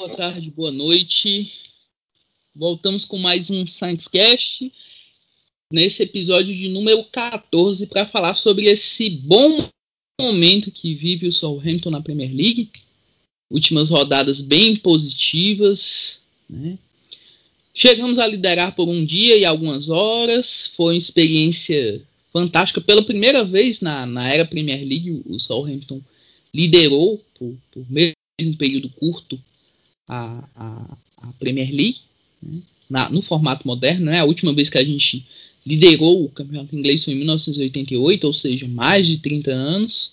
boa tarde, boa noite. Voltamos com mais um ScienceCast, nesse episódio de número 14, para falar sobre esse bom momento que vive o Southampton na Premier League. Últimas rodadas bem positivas. Né? Chegamos a liderar por um dia e algumas horas. Foi uma experiência fantástica. Pela primeira vez na, na era Premier League, o Southampton liderou por, por mesmo período curto a, a, a Premier League, né? Na, no formato moderno. Né? A última vez que a gente liderou o campeonato inglês foi em 1988, ou seja, mais de 30 anos.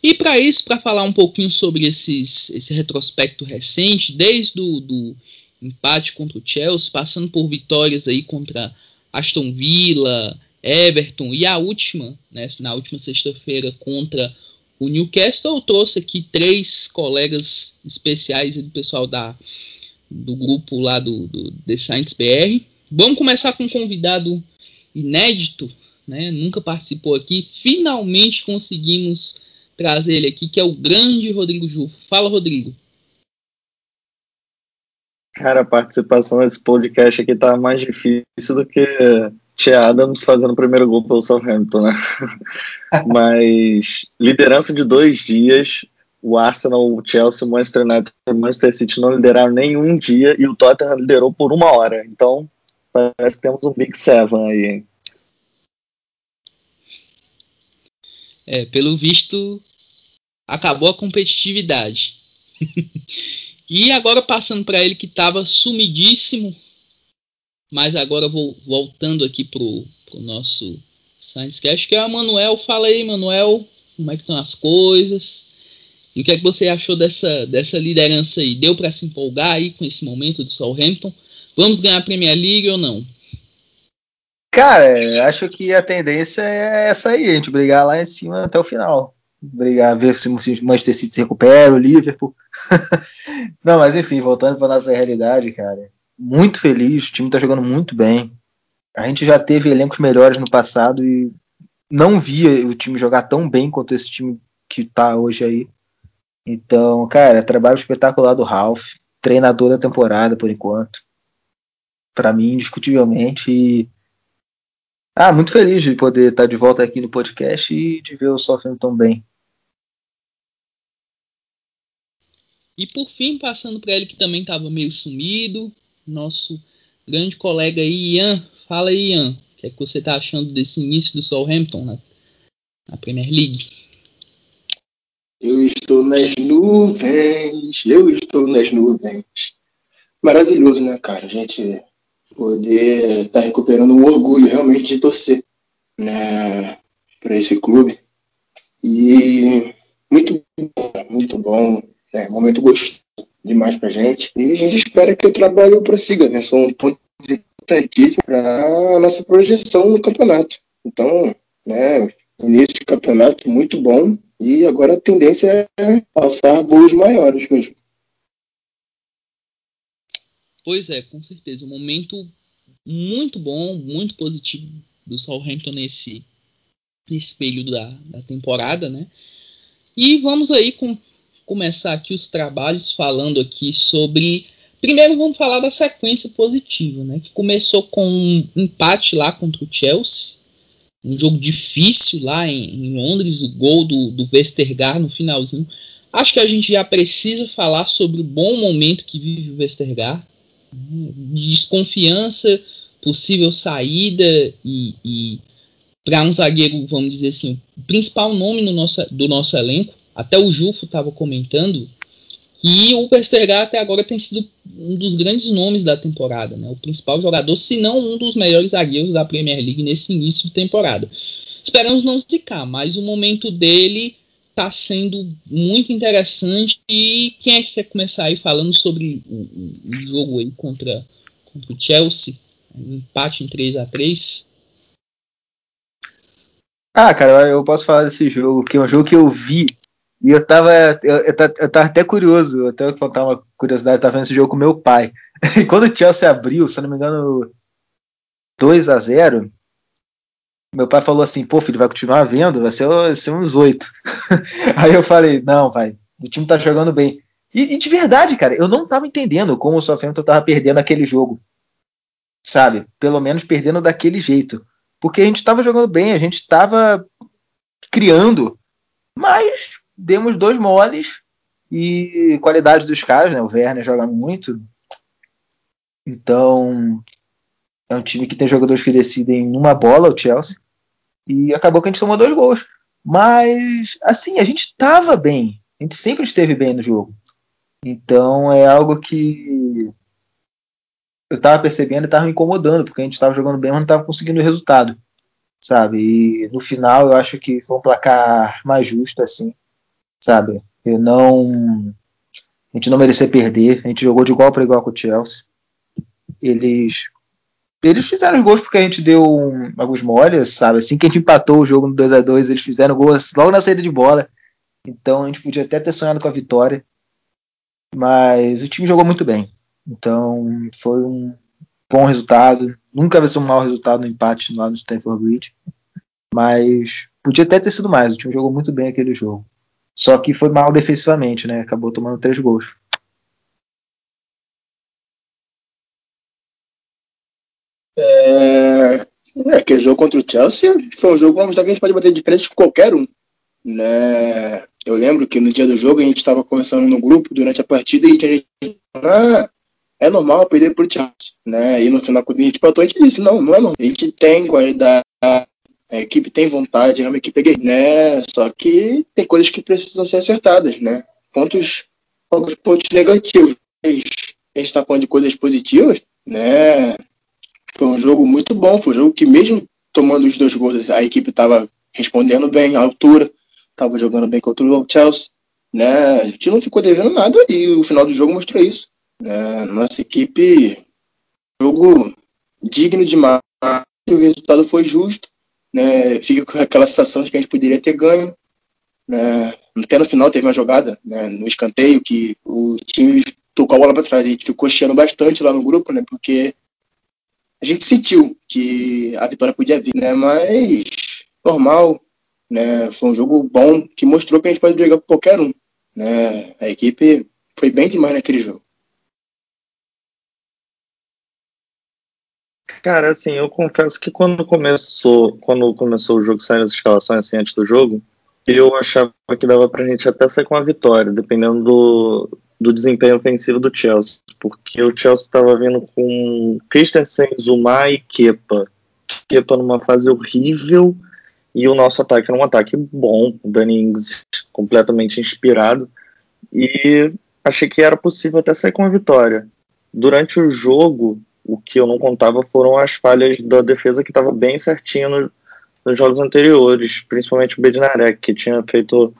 E para isso, para falar um pouquinho sobre esses, esse retrospecto recente, desde o do empate contra o Chelsea, passando por vitórias aí contra Aston Villa, Everton e a última, né, na última sexta-feira contra o Newcastle, trouxe aqui três colegas especiais do pessoal da, do grupo lá do, do The Science BR. Vamos começar com um convidado inédito, né? Nunca participou aqui. Finalmente conseguimos trazer ele aqui, que é o grande Rodrigo Jufo. Fala, Rodrigo. Cara, a participação nesse podcast aqui tá mais difícil do que Tia Adams fazendo o primeiro gol pelo Southampton, né? Mas liderança de dois dias, o Arsenal, o Chelsea, o Manchester United e o Manchester City não lideraram nenhum dia e o Tottenham liderou por uma hora. Então, parece que temos um Big Seven aí, hein? É, pelo visto, acabou a competitividade. e agora passando para ele que estava sumidíssimo mas agora vou voltando aqui pro, pro nosso Science Cast, que é o Manuel. Fala aí, Manuel, como é que estão as coisas? E o que é que você achou dessa, dessa liderança aí? Deu para se empolgar aí com esse momento do Southampton? Vamos ganhar a Premier League ou não? Cara, acho que a tendência é essa aí, a gente brigar lá em cima até o final. Brigar, ver se o Manchester City se recupera, o Liverpool. não, mas enfim, voltando para nossa realidade, cara muito feliz, o time está jogando muito bem. A gente já teve elencos melhores no passado e não via o time jogar tão bem quanto esse time que está hoje aí. Então, cara, trabalho espetacular do Ralph, treinador da temporada por enquanto. Para mim, indiscutivelmente. E... Ah, muito feliz de poder estar de volta aqui no podcast e de ver o Southampton bem. E por fim, passando para ele que também estava meio sumido, nosso grande colega Ian. Fala aí, Ian. O que é que você está achando desse início do Southampton na, na Premier League? Eu estou nas nuvens, eu estou nas nuvens. Maravilhoso, né, cara? A gente poder estar tá recuperando o orgulho realmente de torcer né, para esse clube. E muito bom, muito bom. É, momento gostoso demais pra gente. E a gente espera que o trabalho prossiga, né? São pontos importantíssimos para a nossa projeção no campeonato. Então, né, início de campeonato muito bom e agora a tendência é alçar voos maiores mesmo. Pois é, com certeza. Um momento muito bom, muito positivo do Southampton nesse, nesse período da, da temporada, né? E vamos aí com começar aqui os trabalhos falando aqui sobre. Primeiro vamos falar da sequência positiva, né? Que começou com um empate lá contra o Chelsea. Um jogo difícil lá em, em Londres, o gol do, do Westergaard no finalzinho. Acho que a gente já precisa falar sobre o bom momento que vive o Westergaard. Né? Desconfiança, possível saída e, e para um zagueiro, vamos dizer assim, o principal nome no nosso, do nosso elenco até o Jufo estava comentando que o Westergaard até agora tem sido um dos grandes nomes da temporada, né? o principal jogador, se não um dos melhores zagueiros da Premier League nesse início de temporada. Esperamos não zicar, mas o momento dele está sendo muito interessante. E quem é que quer começar aí falando sobre o, o jogo aí contra, contra o Chelsea? Empate em 3 a 3 Ah, cara, eu posso falar desse jogo, que é um jogo que eu vi e eu tava, eu, eu, eu tava até curioso, eu até vou contar uma curiosidade, eu tava vendo esse jogo com meu pai. E quando o Chelsea abriu, se não me engano, 2 a 0 meu pai falou assim, pô, filho, vai continuar vendo, vai ser, vai ser uns oito. Aí eu falei, não, vai, o time tá jogando bem. E, e, de verdade, cara, eu não tava entendendo como o Southampton tava perdendo aquele jogo. Sabe? Pelo menos perdendo daquele jeito. Porque a gente tava jogando bem, a gente tava criando, mas demos dois moles e qualidade dos caras, né? O Werner joga muito. Então, é um time que tem jogadores que decidem numa bola, o Chelsea. E acabou que a gente tomou dois gols. Mas, assim, a gente estava bem. A gente sempre esteve bem no jogo. Então é algo que eu estava percebendo e estava me incomodando, porque a gente estava jogando bem, mas não estava conseguindo o resultado. Sabe? E no final eu acho que foi um placar mais justo, assim. Sabe? Eu não. A gente não merecia perder. A gente jogou de igual para igual com o Chelsea. Eles eles fizeram os gols porque a gente deu um, alguns moles, sabe? Assim que a gente empatou o jogo no 2 a 2 eles fizeram gols logo na saída de bola. Então a gente podia até ter sonhado com a vitória. Mas o time jogou muito bem. Então foi um bom resultado. Nunca vai ser um mau resultado no empate lá no Stanford Bridge. Mas podia até ter sido mais. O time jogou muito bem aquele jogo. Só que foi mal defensivamente, né? Acabou tomando três gols. É, é, aquele jogo contra o Chelsea foi um jogo vamos que a gente pode bater de frente com qualquer um. Né? Eu lembro que no dia do jogo a gente estava conversando no grupo durante a partida e a gente ah, é normal perder pro Chelsea. Né? E no final, quando a gente empatou, a gente disse: não, não é normal. A gente tem qualidade, a equipe tem vontade, é uma equipe gay, né? Só que tem coisas que precisam ser acertadas, né? Pontos, pontos negativos. A gente está falando de coisas positivas, né? Foi um jogo muito bom, foi um jogo que mesmo tomando os dois gols, a equipe estava respondendo bem à altura, estava jogando bem contra o Chelsea, né? A gente não ficou devendo nada e o final do jogo mostrou isso. Né? Nossa equipe, jogo digno demais, o resultado foi justo, né? Fica com aquela sensação de que a gente poderia ter ganho, né? Até no final teve uma jogada, né? No escanteio que o time tocou a bola para trás, a gente ficou chiando bastante lá no grupo, né? Porque a gente sentiu que a vitória podia vir, né? Mas normal, né? Foi um jogo bom que mostrou que a gente pode brigar com qualquer um, né? A equipe foi bem demais naquele jogo. Cara, assim, eu confesso que quando começou, quando começou o jogo, saindo as escalações assim antes do jogo, eu achava que dava pra gente até sair com a vitória, dependendo do, do desempenho ofensivo do Chelsea, porque o Chelsea estava vindo com Christensen, Zuma e Kepa. Kepa numa fase horrível e o nosso ataque era um ataque bom, o Ings completamente inspirado e achei que era possível até sair com a vitória. Durante o jogo, o que eu não contava foram as falhas da defesa que estava bem certinho no, nos jogos anteriores, principalmente o Bednarek, que tinha feito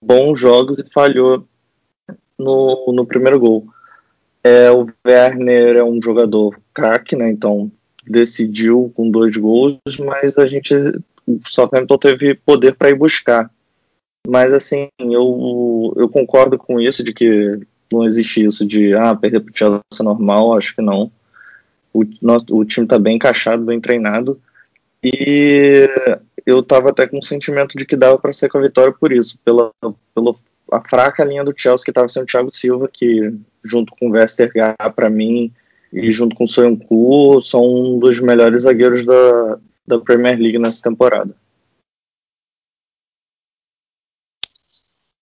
bons jogos e falhou no, no primeiro gol. É, o Werner é um jogador craque, né? Então decidiu com dois gols, mas a gente o Southampton teve poder para ir buscar. Mas assim, eu, eu concordo com isso de que não existe isso de ah, perder para o Chelsea é normal, acho que não. O, nosso, o time está bem encaixado, bem treinado. E eu estava até com o sentimento de que dava para ser com a vitória por isso, pela, pelo a fraca linha do Chelsea que estava sendo o Thiago Silva, que junto com o Westergaard, para mim, e junto com o Soyuncu, são um dos melhores zagueiros da, da Premier League nessa temporada.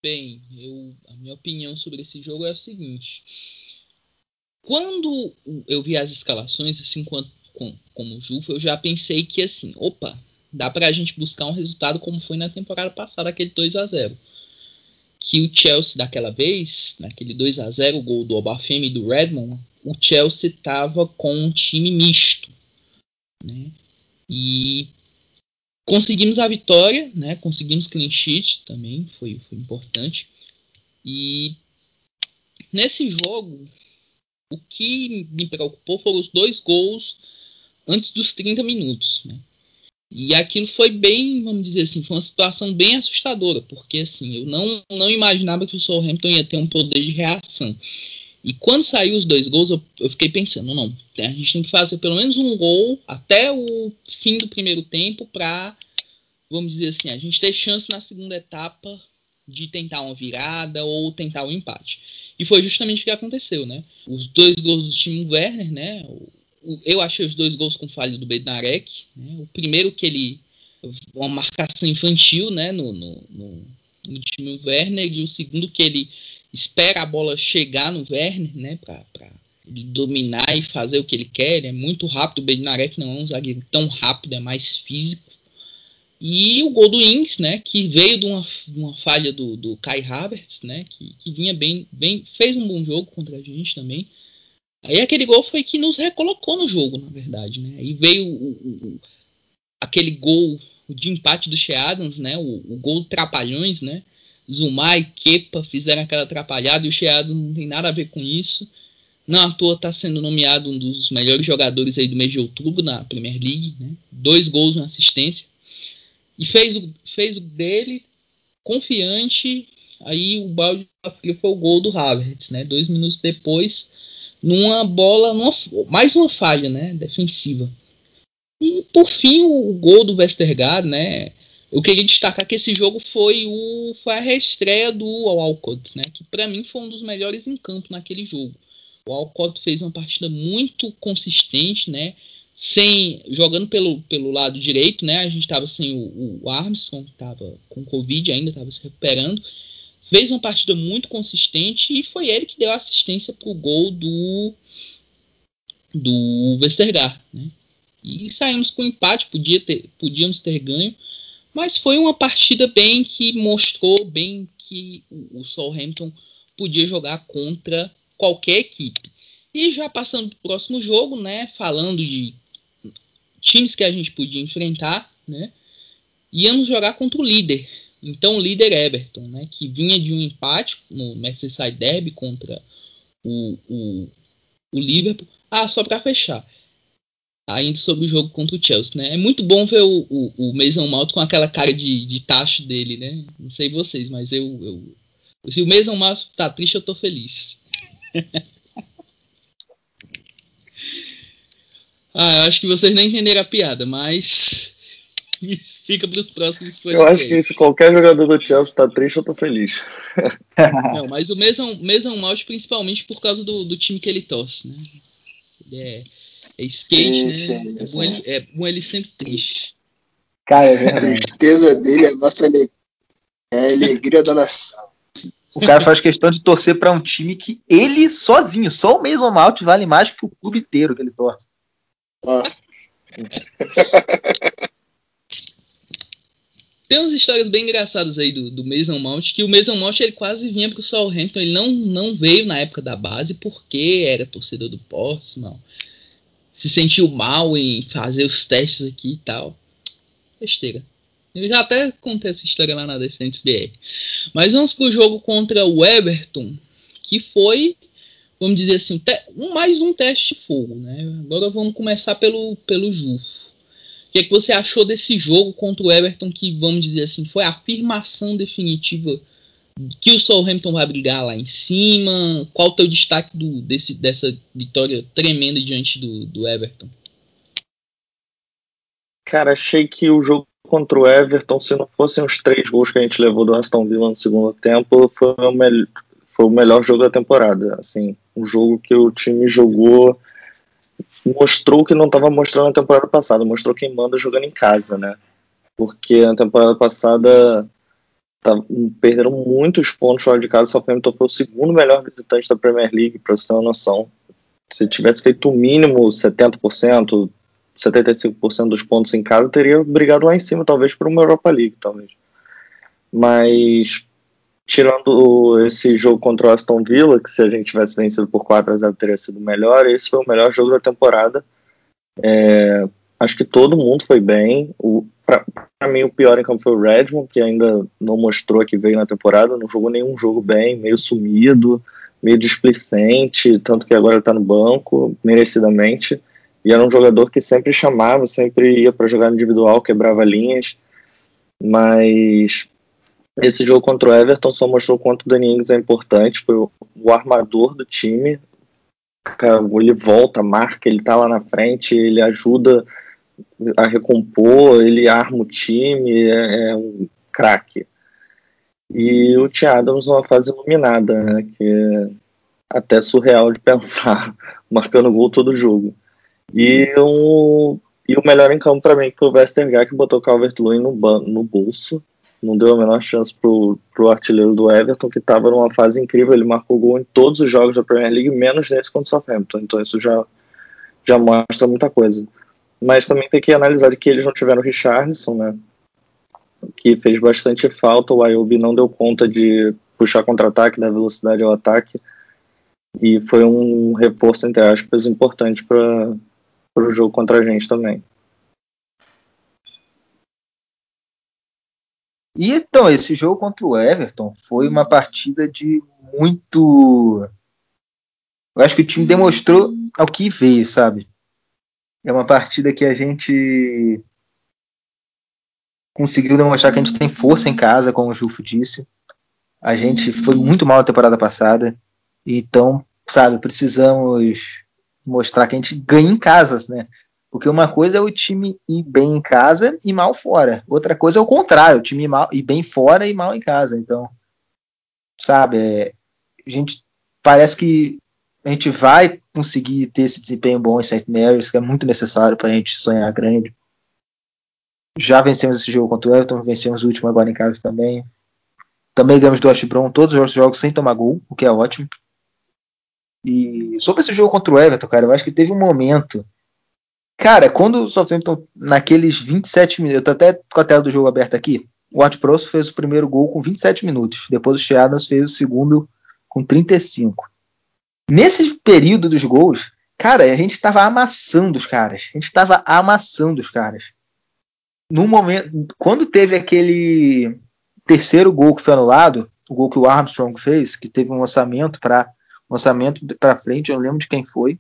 Bem, eu, a minha opinião sobre esse jogo é o seguinte. Quando eu vi as escalações, assim, quanto, com, como eu já pensei que, assim, opa, dá pra gente buscar um resultado como foi na temporada passada, aquele 2 a 0 que o Chelsea daquela vez, naquele 2 a 0 o gol do Obafemi e do Redmond, o Chelsea estava com um time misto, né? E conseguimos a vitória, né? Conseguimos clean sheet também, foi, foi importante. E nesse jogo, o que me preocupou foram os dois gols antes dos 30 minutos, né? E aquilo foi bem, vamos dizer assim, foi uma situação bem assustadora, porque assim, eu não, não imaginava que o Southampton ia ter um poder de reação. E quando saiu os dois gols, eu, eu fiquei pensando, não, a gente tem que fazer pelo menos um gol até o fim do primeiro tempo para, vamos dizer assim, a gente ter chance na segunda etapa de tentar uma virada ou tentar um empate. E foi justamente o que aconteceu, né? Os dois gols do time Werner, né? Eu achei os dois gols com falha do Bednarek. Né? O primeiro que ele. Uma marcação infantil, né? No, no, no, no Werner. E o segundo que ele espera a bola chegar no Werner, né? Pra, pra dominar e fazer o que ele quer. Ele é muito rápido. O Bednarek não é um zagueiro tão rápido, é mais físico. E o gol do Ings, né, que veio de uma, uma falha do, do Kai Havertz, né, que, que vinha bem, bem, fez um bom jogo contra a gente também. Aí aquele gol foi que nos recolocou no jogo, na verdade, né. Aí veio o, o, aquele gol de empate do Sheadans, né, o, o gol Trapalhões, né. Zumar e Kepa fizeram aquela atrapalhada e o Sheadans não tem nada a ver com isso. Não à toa está sendo nomeado um dos melhores jogadores aí do mês de outubro na Premier League, né. Dois gols, uma assistência e fez o, fez o dele confiante. Aí o balde foi o gol do Havertz, né? Dois minutos depois, numa bola, numa, mais uma falha, né? Defensiva. E por fim o, o gol do Westergaard, né? Eu queria destacar que esse jogo foi, o, foi a reestreia do Alcott, né? Que para mim foi um dos melhores em campo naquele jogo. O Alcott fez uma partida muito consistente, né? Sem jogando pelo, pelo lado direito, né? A gente estava sem o, o Armstrong, estava com Covid ainda, estava se recuperando. Fez uma partida muito consistente e foi ele que deu assistência para o gol do, do Westergaard, né? E saímos com empate, podia ter, podíamos ter ganho, mas foi uma partida bem que mostrou bem que o, o Southampton podia jogar contra qualquer equipe. E já passando para o próximo jogo, né? Falando de times que a gente podia enfrentar, né? Íamos jogar contra o líder. Então o líder Everton, né? Que vinha de um empate no Merseyside Derby contra o, o, o Liverpool. Ah, só para fechar. Ainda sobre o jogo contra o Chelsea, né? É muito bom ver o, o, o Mason Mount com aquela cara de, de tacho dele, né? Não sei vocês, mas eu, eu se o Mason Mount tá triste, eu tô feliz. Ah, eu acho que vocês nem entenderam a piada, mas fica para os próximos Eu acho que se qualquer jogador do Chelsea tá triste, eu tô feliz. Não, mas o Mason, Mason Mount principalmente por causa do, do time que ele torce, né? Ele é, é skate, sim, né? Sim, é, bom ele, é bom ele sempre triste. Cara, é a tristeza dele é a nossa alegria. É a alegria da nação. O cara faz questão de torcer para um time que ele sozinho, só o Mason Mount vale mais que o clube inteiro que ele torce. Tem umas histórias bem engraçadas aí do, do Mason Mount, que o Mason Mount ele quase vinha pro Southampton, ele não, não veio na época da base porque era torcedor do Portsmouth, se sentiu mal em fazer os testes aqui e tal. Besteira. Eu já até contei essa história lá na Descentes BR. Mas vamos pro jogo contra o Everton, que foi vamos dizer assim, um, mais um teste de fogo. Né? Agora vamos começar pelo, pelo Jufo. O que, é que você achou desse jogo contra o Everton, que, vamos dizer assim, foi a afirmação definitiva que o Southampton vai brigar lá em cima? Qual o teu destaque do, desse, dessa vitória tremenda diante do, do Everton? Cara, achei que o jogo contra o Everton, se não fossem os três gols que a gente levou do Aston Villa no segundo tempo, foi o melhor foi o melhor jogo da temporada. Assim, um jogo que o time jogou, mostrou que não estava mostrando na temporada passada, mostrou quem manda jogando em casa, né? Porque na temporada passada tá, perderam muitos pontos fora de casa, o Southampton foi o segundo melhor visitante da Premier League, para você ter uma noção. Se tivesse feito o mínimo 70%, 75% dos pontos em casa, teria brigado lá em cima, talvez por uma Europa League, talvez. Mas tirando esse jogo contra o Aston Villa, que se a gente tivesse vencido por 4 a 0 teria sido melhor, esse foi o melhor jogo da temporada. É, acho que todo mundo foi bem. Para mim, o pior em campo foi o Redmond, que ainda não mostrou que veio na temporada, não jogou nenhum jogo bem, meio sumido, meio displicente, tanto que agora está no banco, merecidamente. E era um jogador que sempre chamava, sempre ia para jogar individual, quebrava linhas, mas esse jogo contra o Everton só mostrou quanto o Danny Ings é importante, foi o, o armador do time. Ele volta, marca, ele tá lá na frente, ele ajuda a recompor, ele arma o time, é, é um craque. E o Tia Adams numa fase iluminada, né? Que é até surreal de pensar, marcando gol todo jogo. E o, e o melhor em campo para mim foi o Westergaard, que botou o Calvert-Lewin no, no bolso. Não deu a menor chance pro, pro artilheiro do Everton, que estava numa fase incrível. Ele marcou gol em todos os jogos da Premier League, menos nesse contra o Southampton. Então isso já, já mostra muita coisa. Mas também tem que analisar que eles não tiveram o Richardson, né? Que fez bastante falta. O Ayobi não deu conta de puxar contra-ataque, dar velocidade ao ataque. E foi um reforço, entre aspas, importante para o jogo contra a gente também. E então, esse jogo contra o Everton foi uma partida de muito. Eu acho que o time demonstrou ao que veio, sabe? É uma partida que a gente conseguiu demonstrar que a gente tem força em casa, como o Jufo disse. A gente foi muito mal na temporada passada. Então, sabe, precisamos mostrar que a gente ganha em casas, né? Porque uma coisa é o time ir bem em casa e mal fora. Outra coisa é o contrário, o time ir, mal, ir bem fora e mal em casa. Então, sabe, é, a gente parece que a gente vai conseguir ter esse desempenho bom em St. Mary's, que é muito necessário para a gente sonhar grande. Já vencemos esse jogo contra o Everton, vencemos o último agora em casa também. Também ganhamos do West Brom todos os jogos sem tomar gol, o que é ótimo. E sobre esse jogo contra o Everton, cara, eu acho que teve um momento. Cara, quando o Southampton, naqueles 27 minutos, eu tô até com a tela do jogo aberta aqui, o Ward Prowse fez o primeiro gol com 27 minutos. Depois o Shea fez o segundo com 35. Nesse período dos gols, cara, a gente estava amassando os caras. A gente estava amassando os caras. No momento, quando teve aquele terceiro gol que foi anulado, o gol que o Armstrong fez, que teve um lançamento para lançamento para frente, eu não lembro de quem foi.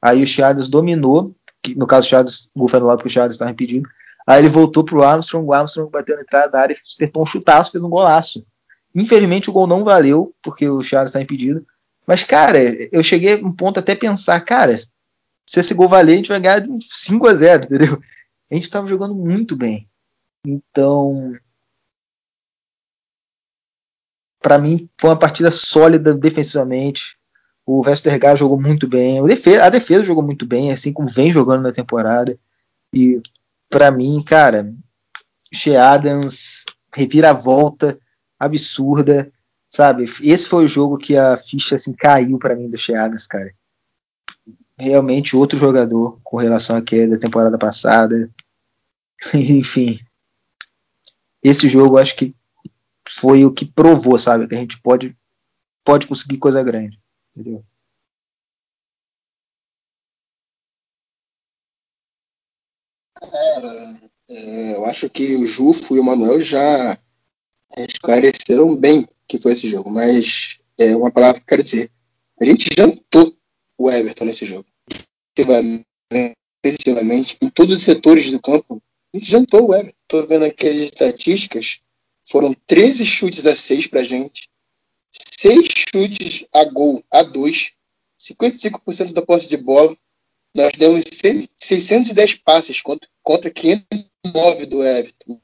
Aí o Charles dominou, que no caso o Charles, o gol foi anulado porque o Charles estava impedido. Aí ele voltou pro Armstrong, o Armstrong bateu na entrada da área, acertou um chutaço, fez um golaço. Infelizmente o gol não valeu, porque o Charles está impedido. Mas, cara, eu cheguei a um ponto até pensar, cara, se esse gol valer, a gente vai ganhar de 5 a 0 entendeu? A gente estava jogando muito bem. Então, para mim, foi uma partida sólida defensivamente. O Westergaard jogou muito bem. Defesa, a defesa jogou muito bem, assim como vem jogando na temporada. E, para mim, cara, Shea Adams, reviravolta absurda sabe? Esse foi o jogo que a ficha assim caiu para mim do Cheadas, cara. Realmente outro jogador com relação àquele da temporada passada. Enfim. Esse jogo acho que foi o que provou, sabe, que a gente pode pode conseguir coisa grande, entendeu? É, eu acho que o Jufo e o Manuel já esclareceram bem que foi esse jogo, mas é uma palavra que eu quero dizer. A gente jantou o Everton nesse jogo. Efetivamente, em todos os setores do campo, a gente jantou o Everton. Estou vendo aqui as estatísticas, foram 13 chutes a 6 pra gente, 6 chutes a gol a 2, 55% da posse de bola. Nós demos 610 passes contra, contra 509 do Everton.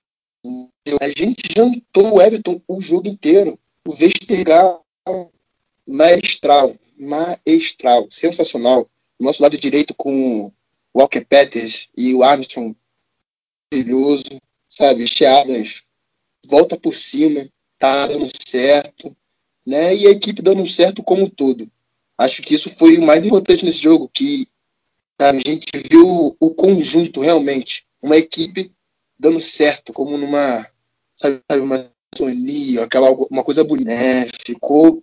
A gente jantou o Everton o jogo inteiro o Vestergaard maestral, maestral, sensacional. Nosso lado direito com o Walker Peters e o Armstrong, brilhoso, sabe? Cheadas, volta por cima, tá dando certo, né? E a equipe dando certo como um todo. Acho que isso foi o mais importante nesse jogo, que a gente viu o conjunto realmente, uma equipe dando certo, como numa, sabe, uma sonia, aquela uma coisa bonita. Né? Ficou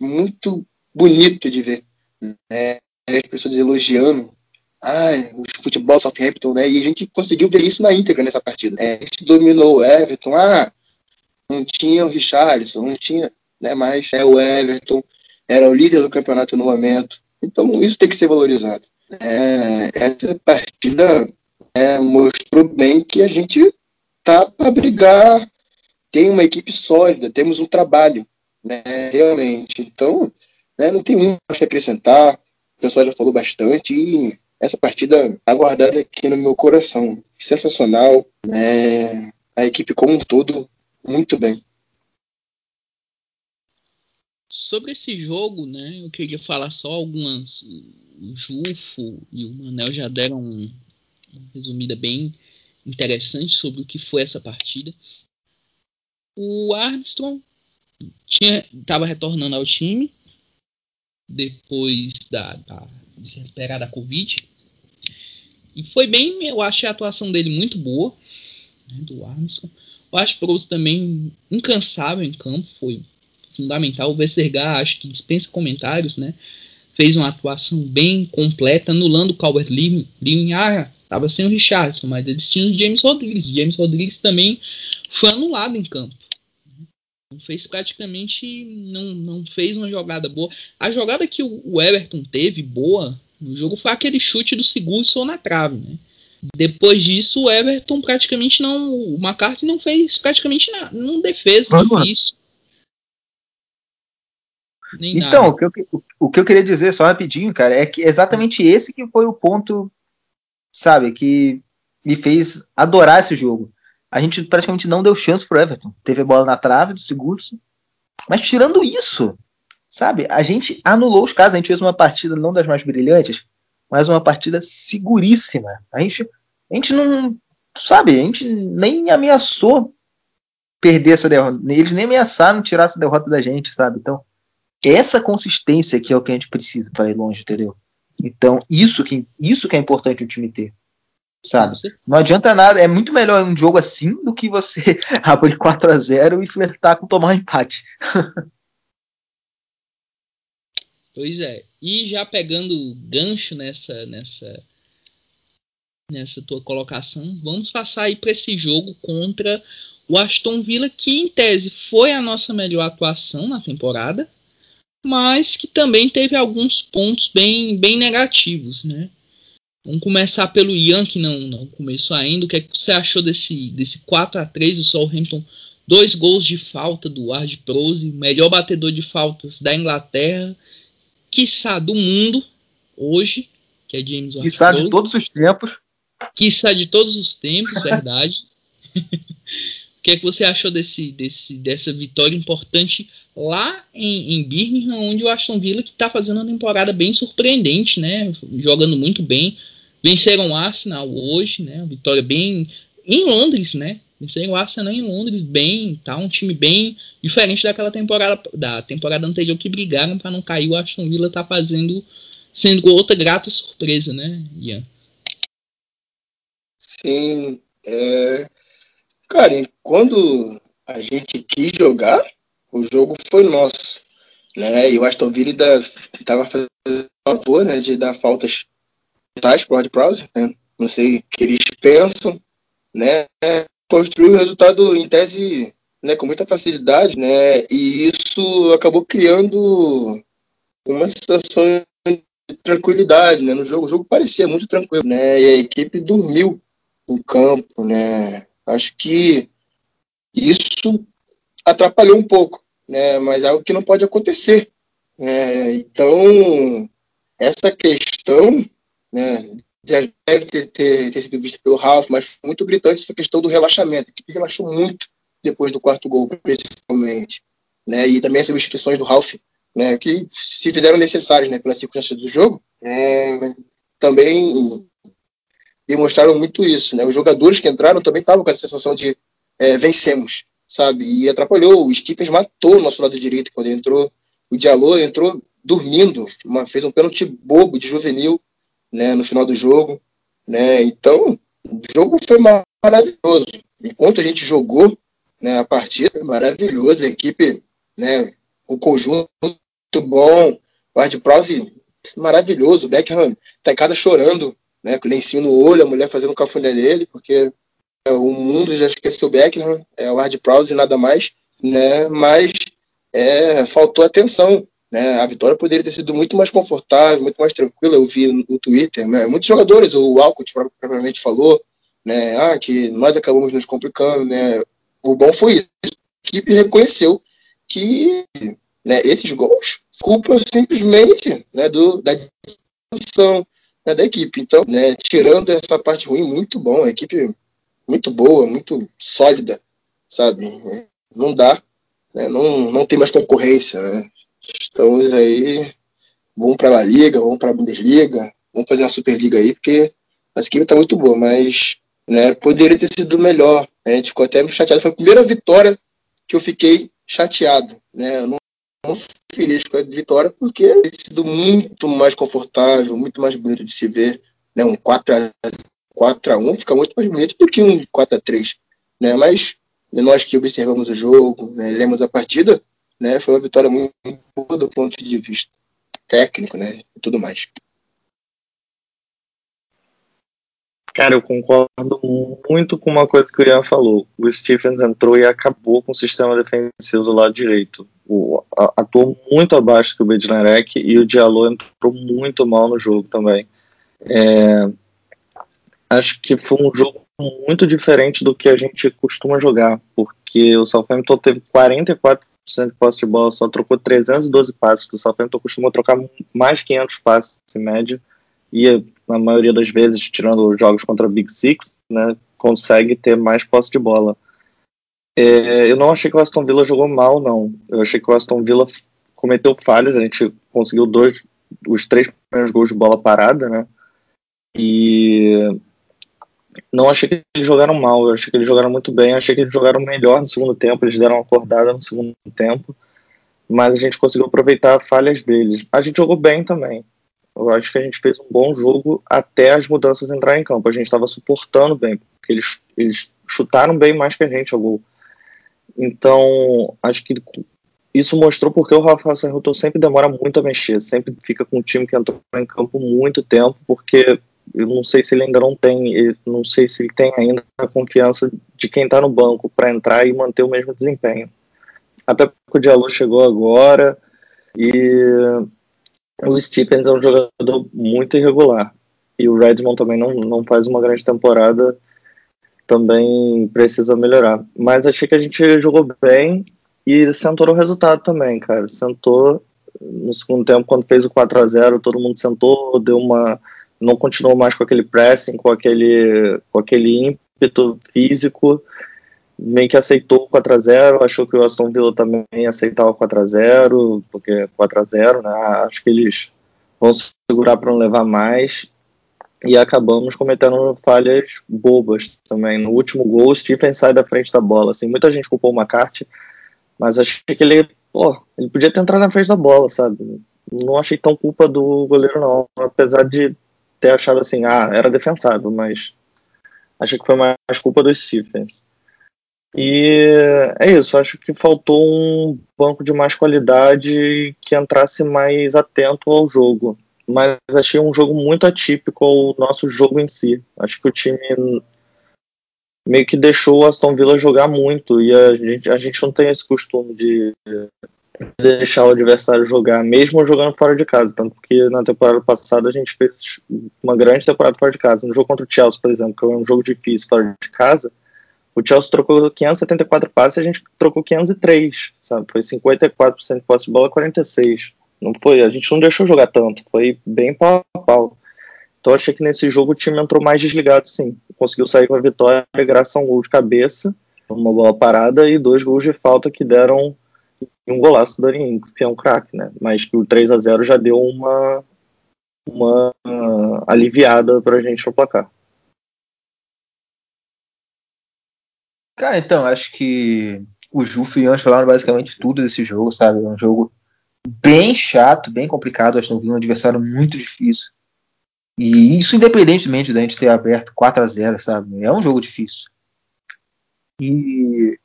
muito bonito de ver. Né? As pessoas elogiando. Ai, o futebol Southampton, né? E a gente conseguiu ver isso na íntegra nessa partida. Né? A gente dominou o Everton. Ah, não tinha o Richarlison, não tinha, né? Mas é o Everton, era o líder do campeonato no momento. Então isso tem que ser valorizado. É, essa partida é, mostrou bem que a gente tá para brigar tem uma equipe sólida, temos um trabalho, né, realmente. Então, né, não tem muito a acrescentar, o pessoal já falou bastante e essa partida aguardada aqui no meu coração. Sensacional, né, a equipe como um todo, muito bem. Sobre esse jogo, né, eu queria falar só algumas. O Jufo e o Manel já deram uma resumida bem interessante sobre o que foi essa partida. O Armstrong estava retornando ao time depois da, da se recuperar da Covid. E foi bem, eu achei a atuação dele muito boa, né, do Armstrong. O Ashprose também incansável em campo, foi fundamental. O Westergaard, acho que dispensa comentários, né? Fez uma atuação bem completa, anulando o Calvert Lewin. Ah, estava sem o Richardson, mas eles tinham o James Rodrigues. James Rodrigues também foi anulado em campo. Não fez praticamente, não, não fez uma jogada boa. A jogada que o Everton teve boa no jogo foi aquele chute do Sigurdsson na trave, né? Depois disso, o Everton praticamente não. O McCarthy não fez praticamente nada. Não defesa isso. Então, o que, eu, o que eu queria dizer, só rapidinho, cara, é que exatamente esse que foi o ponto, sabe, que me fez adorar esse jogo. A gente praticamente não deu chance pro Everton. Teve a bola na trave do Sigurdsson. Mas tirando isso, sabe, a gente anulou os casos. A gente fez uma partida não das mais brilhantes, mas uma partida seguríssima. A gente, a gente não, sabe, a gente nem ameaçou perder essa derrota. Eles nem ameaçaram tirar essa derrota da gente, sabe? Então, essa consistência que é o que a gente precisa para ir longe, entendeu? Então, isso que, isso que é importante o time ter. Sabe? Não adianta nada, é muito melhor um jogo assim do que você abrir 4 a 0 e flertar com tomar um empate. Pois é. E já pegando gancho nessa nessa nessa tua colocação, vamos passar aí para esse jogo contra o Aston Villa, que em tese foi a nossa melhor atuação na temporada, mas que também teve alguns pontos bem, bem negativos, né? Vamos começar pelo Ian, que não, não começou ainda. O que, é que você achou desse, desse 4 a 3 do Southampton? Dois gols de falta do Ward Prose, melhor batedor de faltas da Inglaterra quiçá do mundo, hoje, que é James Quiçá de todos os tempos. Quiçá de todos os tempos, verdade. o que é que você achou desse, desse, dessa vitória importante lá em, em Birmingham, onde o Aston Villa que está fazendo uma temporada bem surpreendente, né? Jogando muito bem. Venceram o Arsenal hoje, né? Vitória bem em Londres, né? Venceram o Arsenal em Londres bem, tá um time bem diferente daquela temporada da temporada anterior que brigaram para não cair. O Aston Villa tá fazendo sendo outra grata surpresa, né, Ian? Sim, é... cara, quando a gente quis jogar, o jogo foi nosso, né? E o Aston Villa estava fazendo favor, né, de dar faltas tais pro Rod Prowse, né? Não sei o que eles pensam, né? construiu o resultado em tese né, com muita facilidade, né? E isso acabou criando uma sensação de tranquilidade, né? No jogo, o jogo parecia muito tranquilo, né? E a equipe dormiu em campo, né? Acho que isso atrapalhou um pouco, né? Mas é algo que não pode acontecer. Né? Então, essa questão, né? já deve ter, ter, ter, sido vista pelo Ralf, mas foi muito gritante essa questão do relaxamento. Equipe relaxou muito depois do quarto gol, principalmente. Né? E também as substituições do Ralf, né? que se fizeram necessárias né? pelas circunstâncias do jogo, é, também demonstraram muito isso. Né? Os jogadores que entraram também estavam com essa sensação de é, vencemos, sabe? E atrapalhou. O Skippers matou o nosso lado direito quando entrou. O Diallo entrou dormindo, uma, fez um pênalti bobo de juvenil né, no final do jogo. Né? Então, o jogo foi maravilhoso. Enquanto a gente jogou né, a partida, maravilhoso. A equipe, né, o conjunto muito bom. O Ard Prowse, maravilhoso. O Beckham tá em casa chorando, né, com lencinho no olho, a mulher fazendo cafuné nele, porque o mundo já esqueceu Beckham, é o Ard Prowse e nada mais. Né, mas é, faltou atenção né? A vitória poderia ter sido muito mais confortável, muito mais tranquila. Eu vi no Twitter, né? muitos jogadores, o Alcott propriamente falou, né? Ah, que nós acabamos nos complicando, né? O bom foi isso. A equipe reconheceu que né, esses gols culpa simplesmente né, do, da disposição né, da equipe. Então, né, tirando essa parte ruim, muito bom. A equipe muito boa, muito sólida, sabe? Não dá, né, não, não tem mais concorrência. Né? Estamos aí. Vamos para a Liga, vamos para a Bundesliga, vamos fazer uma Superliga aí, porque a equipe está muito boa, mas né, poderia ter sido melhor. A gente ficou até chateado. Foi a primeira vitória que eu fiquei chateado. Né? Eu não, não feliz com a vitória, porque teria sido muito mais confortável, muito mais bonito de se ver. Né? Um 4 a 4 a 1 fica muito mais bonito do que um 4 a 3 né? Mas nós que observamos o jogo, né, lemos a partida, né, foi uma vitória muito boa do ponto de vista técnico, né, e tudo mais. Cara, eu concordo muito com uma coisa que o Ian falou. O Stephens entrou e acabou com o sistema defensivo do lado direito. O, a, atuou muito abaixo que o Bednarek e o Diallo entrou muito mal no jogo também. É, acho que foi um jogo muito diferente do que a gente costuma jogar, porque o Southampton teve 44% de posse de bola, só trocou 312 passes, o Southampton costumou trocar mais 500 passes em média, e na maioria das vezes, tirando os jogos contra Big Six, né, consegue ter mais posse de bola. É, eu não achei que o Aston Villa jogou mal, não. Eu achei que o Aston Villa cometeu falhas, a gente conseguiu dois, os três primeiros gols de bola parada, né? E não achei que eles jogaram mal, eu achei que eles jogaram muito bem, achei que eles jogaram melhor no segundo tempo, eles deram uma acordada no segundo tempo, mas a gente conseguiu aproveitar falhas deles. A gente jogou bem também. Eu acho que a gente fez um bom jogo até as mudanças entrarem em campo. A gente estava suportando bem, porque eles, eles chutaram bem mais que a gente ao gol. Então, acho que isso mostrou porque o Rafael Serruto sempre demora muito a mexer, sempre fica com um time que entrou em campo muito tempo, porque eu não sei se ele ainda não tem, não sei se ele tem ainda a confiança de quem está no banco para entrar e manter o mesmo desempenho. Até porque o Diallo chegou agora e o Stevens é um jogador muito irregular. E o Redmond também não, não faz uma grande temporada, também precisa melhorar. Mas achei que a gente jogou bem e sentou no resultado também, cara. Sentou no segundo tempo, quando fez o 4 a 0 todo mundo sentou, deu uma não continuou mais com aquele pressing, com aquele, com aquele ímpeto físico, meio que aceitou o 4x0, achou que o Aston Villa também aceitava o 4x0, porque 4x0, né, acho que eles vão segurar para não levar mais, e acabamos cometendo falhas bobas também. No último gol, o Stephen sai da frente da bola, assim, muita gente culpou o McCarthy, mas achei que ele, pô, ele podia ter entrado na frente da bola, sabe? Não achei tão culpa do goleiro, não, apesar de ter achado assim, ah, era defensável, mas acho que foi mais culpa dos Stephens. E é isso, acho que faltou um banco de mais qualidade que entrasse mais atento ao jogo. Mas achei um jogo muito atípico ao nosso jogo em si. Acho que o time meio que deixou o Aston Villa jogar muito e a gente, a gente não tem esse costume de deixar o adversário jogar, mesmo jogando fora de casa. Tanto que na temporada passada a gente fez uma grande temporada fora de casa. No jogo contra o Chelsea, por exemplo, que é um jogo difícil fora de casa, o Chelsea trocou 574 passes e a gente trocou 503, sabe? Foi 54% de posse de bola, 46. Não foi, a gente não deixou jogar tanto, foi bem pau a pau. Então achei que nesse jogo o time entrou mais desligado, sim. Conseguiu sair com a vitória graças a um gol de cabeça, uma boa parada e dois gols de falta que deram e um golaço do Dani que é um craque, né? Mas que o 3 a 0 já deu uma, uma aliviada pra gente no placar. Cara, então, acho que o Jufo e o falaram basicamente tudo desse jogo, sabe? É um jogo bem chato, bem complicado. Acho que um adversário muito difícil. E isso independentemente da gente ter aberto 4 a 0 sabe? É um jogo difícil. E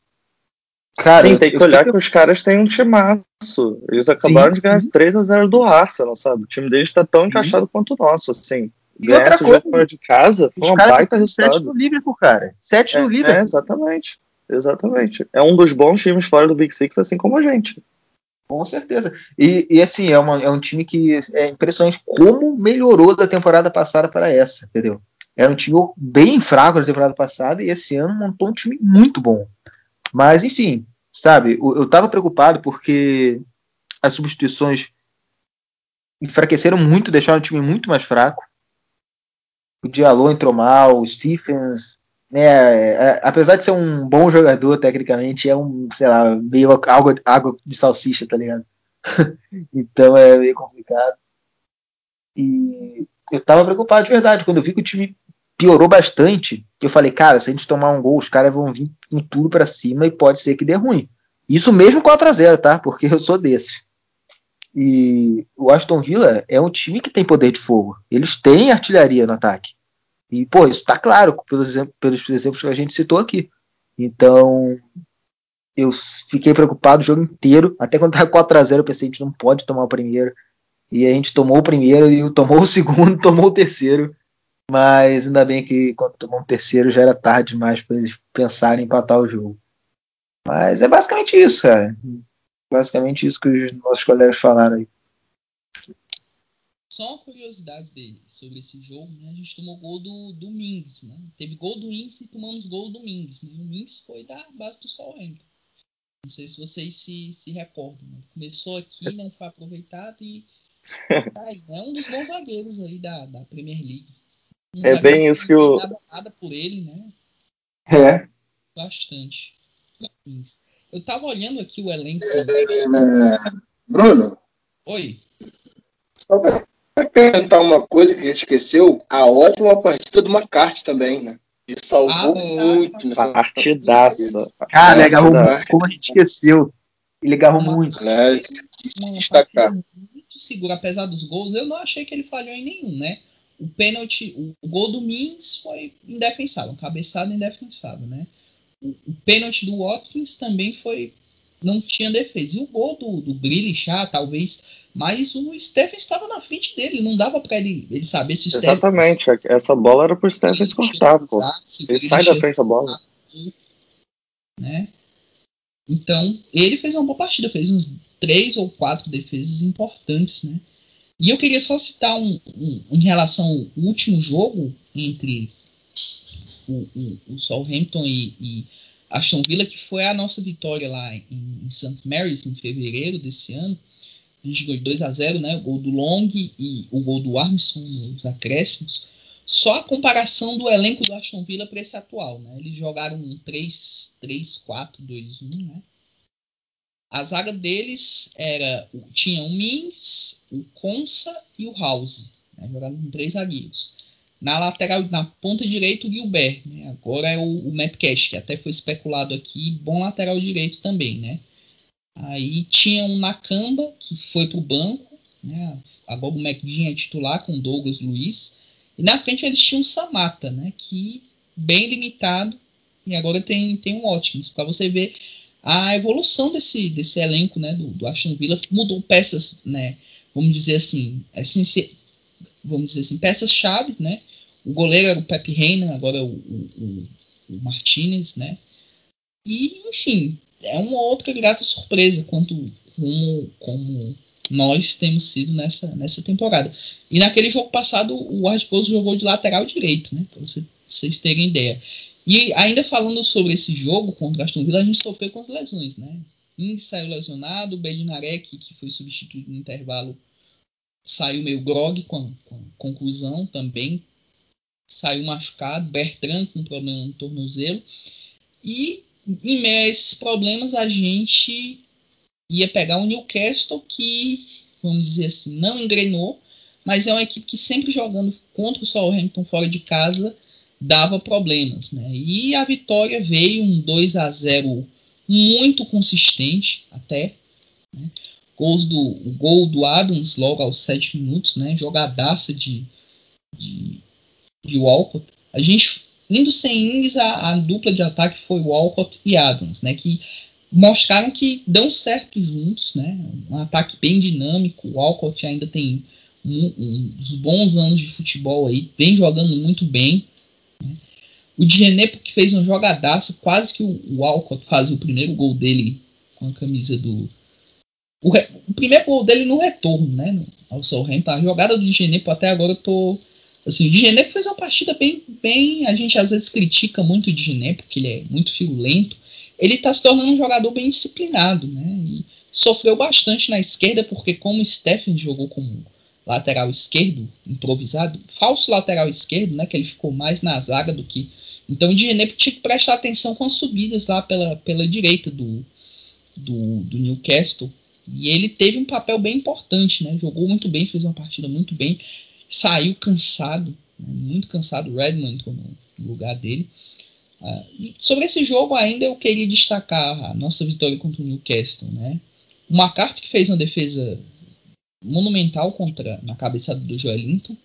Cara, Sim, tem que olhar que... que os caras têm um timaço. Eles acabaram Sim. de ganhar 3 a 0 do Arsenal, sabe? O time deles tá tão encaixado Sim. quanto o nosso, assim. E outra coisa, fora de casa foi uma baita resultado. 7 no Liverpool, cara. 7 é, no Liverpool. É, exatamente. Exatamente. É um dos bons times fora do Big Six, assim como a gente. Com certeza. E, e assim, é, uma, é um time que é impressionante como melhorou da temporada passada para essa, entendeu? Era um time bem fraco da temporada passada e esse ano montou um time muito bom. Mas, enfim, sabe, eu estava preocupado porque as substituições enfraqueceram muito, deixaram o time muito mais fraco. O Diallo entrou mal, o Stephens, né, é, é, apesar de ser um bom jogador tecnicamente, é um, sei lá, meio água, água de salsicha, tá ligado? então é meio complicado. E eu tava preocupado de verdade. Quando eu vi que o time piorou bastante, eu falei, cara, se a gente tomar um gol, os caras vão vir com tudo para cima e pode ser que dê ruim. Isso mesmo 4 a 0 tá? Porque eu sou desses. E o Aston Villa é um time que tem poder de fogo. Eles têm artilharia no ataque. E, pô, isso tá claro pelos, pelos exemplos que a gente citou aqui. Então, eu fiquei preocupado o jogo inteiro. Até quando tava 4x0, eu pensei, a gente não pode tomar o primeiro. E a gente tomou o primeiro, e tomou o segundo, tomou o terceiro. Mas ainda bem que quando tomou o terceiro já era tarde demais para eles pensarem em empatar o jogo. Mas é basicamente isso, cara. Basicamente isso que os nossos colegas falaram aí. Só uma curiosidade dele sobre esse jogo, né? A gente tomou gol do, do Mings, né? Teve gol do Ings e tomamos gol do Mings. Né? O Mings foi da base do Southampton. Não sei se vocês se, se recordam. Né? Começou aqui, não foi aproveitado e tá aí, é um dos bons zagueiros aí da, da Premier League. É bem isso que o. nada por ele, né? É. Bastante. Eu tava olhando aqui o elenco. Bruno? Oi. Só pra acrescentar uma coisa que a gente esqueceu, a ótima partida do McCarthy também, né? E salvou ah, muito nessa partidaça. Cara, ele agarrou muito, como a gente esqueceu. Ele agarrou muito. Né? Destacar. Muito seguro, apesar dos gols, eu não achei que ele falhou em nenhum, né? O pênalti, o, o gol do Mins foi indefensável, cabeçada indefensável, né? O, o pênalti do Watkins também foi não tinha defesa. E o gol do, do já talvez, mas o Stephen estava na frente dele, não dava para ele, ele saber se o Exatamente, Stephen, essa bola era pro Stephen cortar, pô. Ele sai da frente da bola. Né? Então, ele fez uma boa partida, fez uns três ou quatro defesas importantes, né? E eu queria só citar um, um em relação ao último jogo entre o, o, o Southampton e, e Aston Villa, que foi a nossa vitória lá em, em St. Mary's em fevereiro desse ano. A gente ganhou 2 a 0 né? O gol do Long e o gol do Armstrong nos acréscimos. Só a comparação do elenco do Aston Villa para esse atual, né? Eles jogaram um 3, 3 4 2 1, né? A zaga deles era tinha o Mins, o Consa e o House, né? Jogaram com três zagueiros. Na lateral, na ponta direita, o Gilbert. Né? Agora é o, o Matt Cash, que até foi especulado aqui. Bom lateral direito também, né? Aí tinha um Nakamba, que foi pro banco. Né? Agora o McGinn é titular com Douglas Luiz. E na frente eles tinham o Samata, né? Que bem limitado. E agora tem, tem um Watkins. Para você ver a evolução desse, desse elenco né? do, do Aston Villa. Mudou peças, né? Vamos dizer assim, assim vamos dizer assim, peças-chave, né? O goleiro era o Pepe Reina, agora o, o, o Martinez, né? E, enfim, é uma outra grata surpresa quanto como, como nós temos sido nessa, nessa temporada. E naquele jogo passado, o Ardiposo jogou de lateral direito, né? Para você, vocês terem ideia. E ainda falando sobre esse jogo contra o Aston Villa, a gente sofreu com as lesões, né? Ings saiu lesionado, o Bedinarek, que foi substituído no intervalo, saiu meio grog com, com conclusão também, saiu machucado, Bertrand com problema no tornozelo. E em meio a esses problemas a gente ia pegar o Newcastle que, vamos dizer assim, não engrenou, mas é uma equipe que sempre jogando contra o Southampton fora de casa dava problemas, né? E a vitória veio um 2 a 0 muito consistente até, né? Gols do, o gol do Adams logo aos 7 minutos, né? Jogadaça de, de de Walcott, a gente indo sem Ings, a, a, dupla de ataque foi Walcott e Adams, né? Que mostraram que dão certo juntos, né? Um ataque bem dinâmico. O Walcott ainda tem um, um, uns bons anos de futebol aí, vem jogando muito bem. O Djenepo que fez uma jogadaça, quase que o, o Walcott fazia o primeiro gol dele com a camisa do. O, o primeiro gol dele no retorno, né? Ao Southampton. A jogada do Djenepo até agora eu tô Assim, o Digené fez uma partida bem, bem. A gente às vezes critica muito o Digené, porque ele é muito lento. Ele está se tornando um jogador bem disciplinado, né? E sofreu bastante na esquerda, porque como o Stephen jogou como lateral esquerdo, improvisado, falso lateral esquerdo, né? Que ele ficou mais na zaga do que. Então o Digené tinha que prestar atenção com as subidas lá pela, pela direita do, do, do Newcastle. E ele teve um papel bem importante, né? Jogou muito bem, fez uma partida muito bem, saiu cansado, né? muito cansado, Redmond no lugar dele. E sobre esse jogo ainda eu queria destacar a nossa vitória contra o Newcastle, né? O McCarthy que fez uma defesa monumental contra na cabeçada do Joelinton.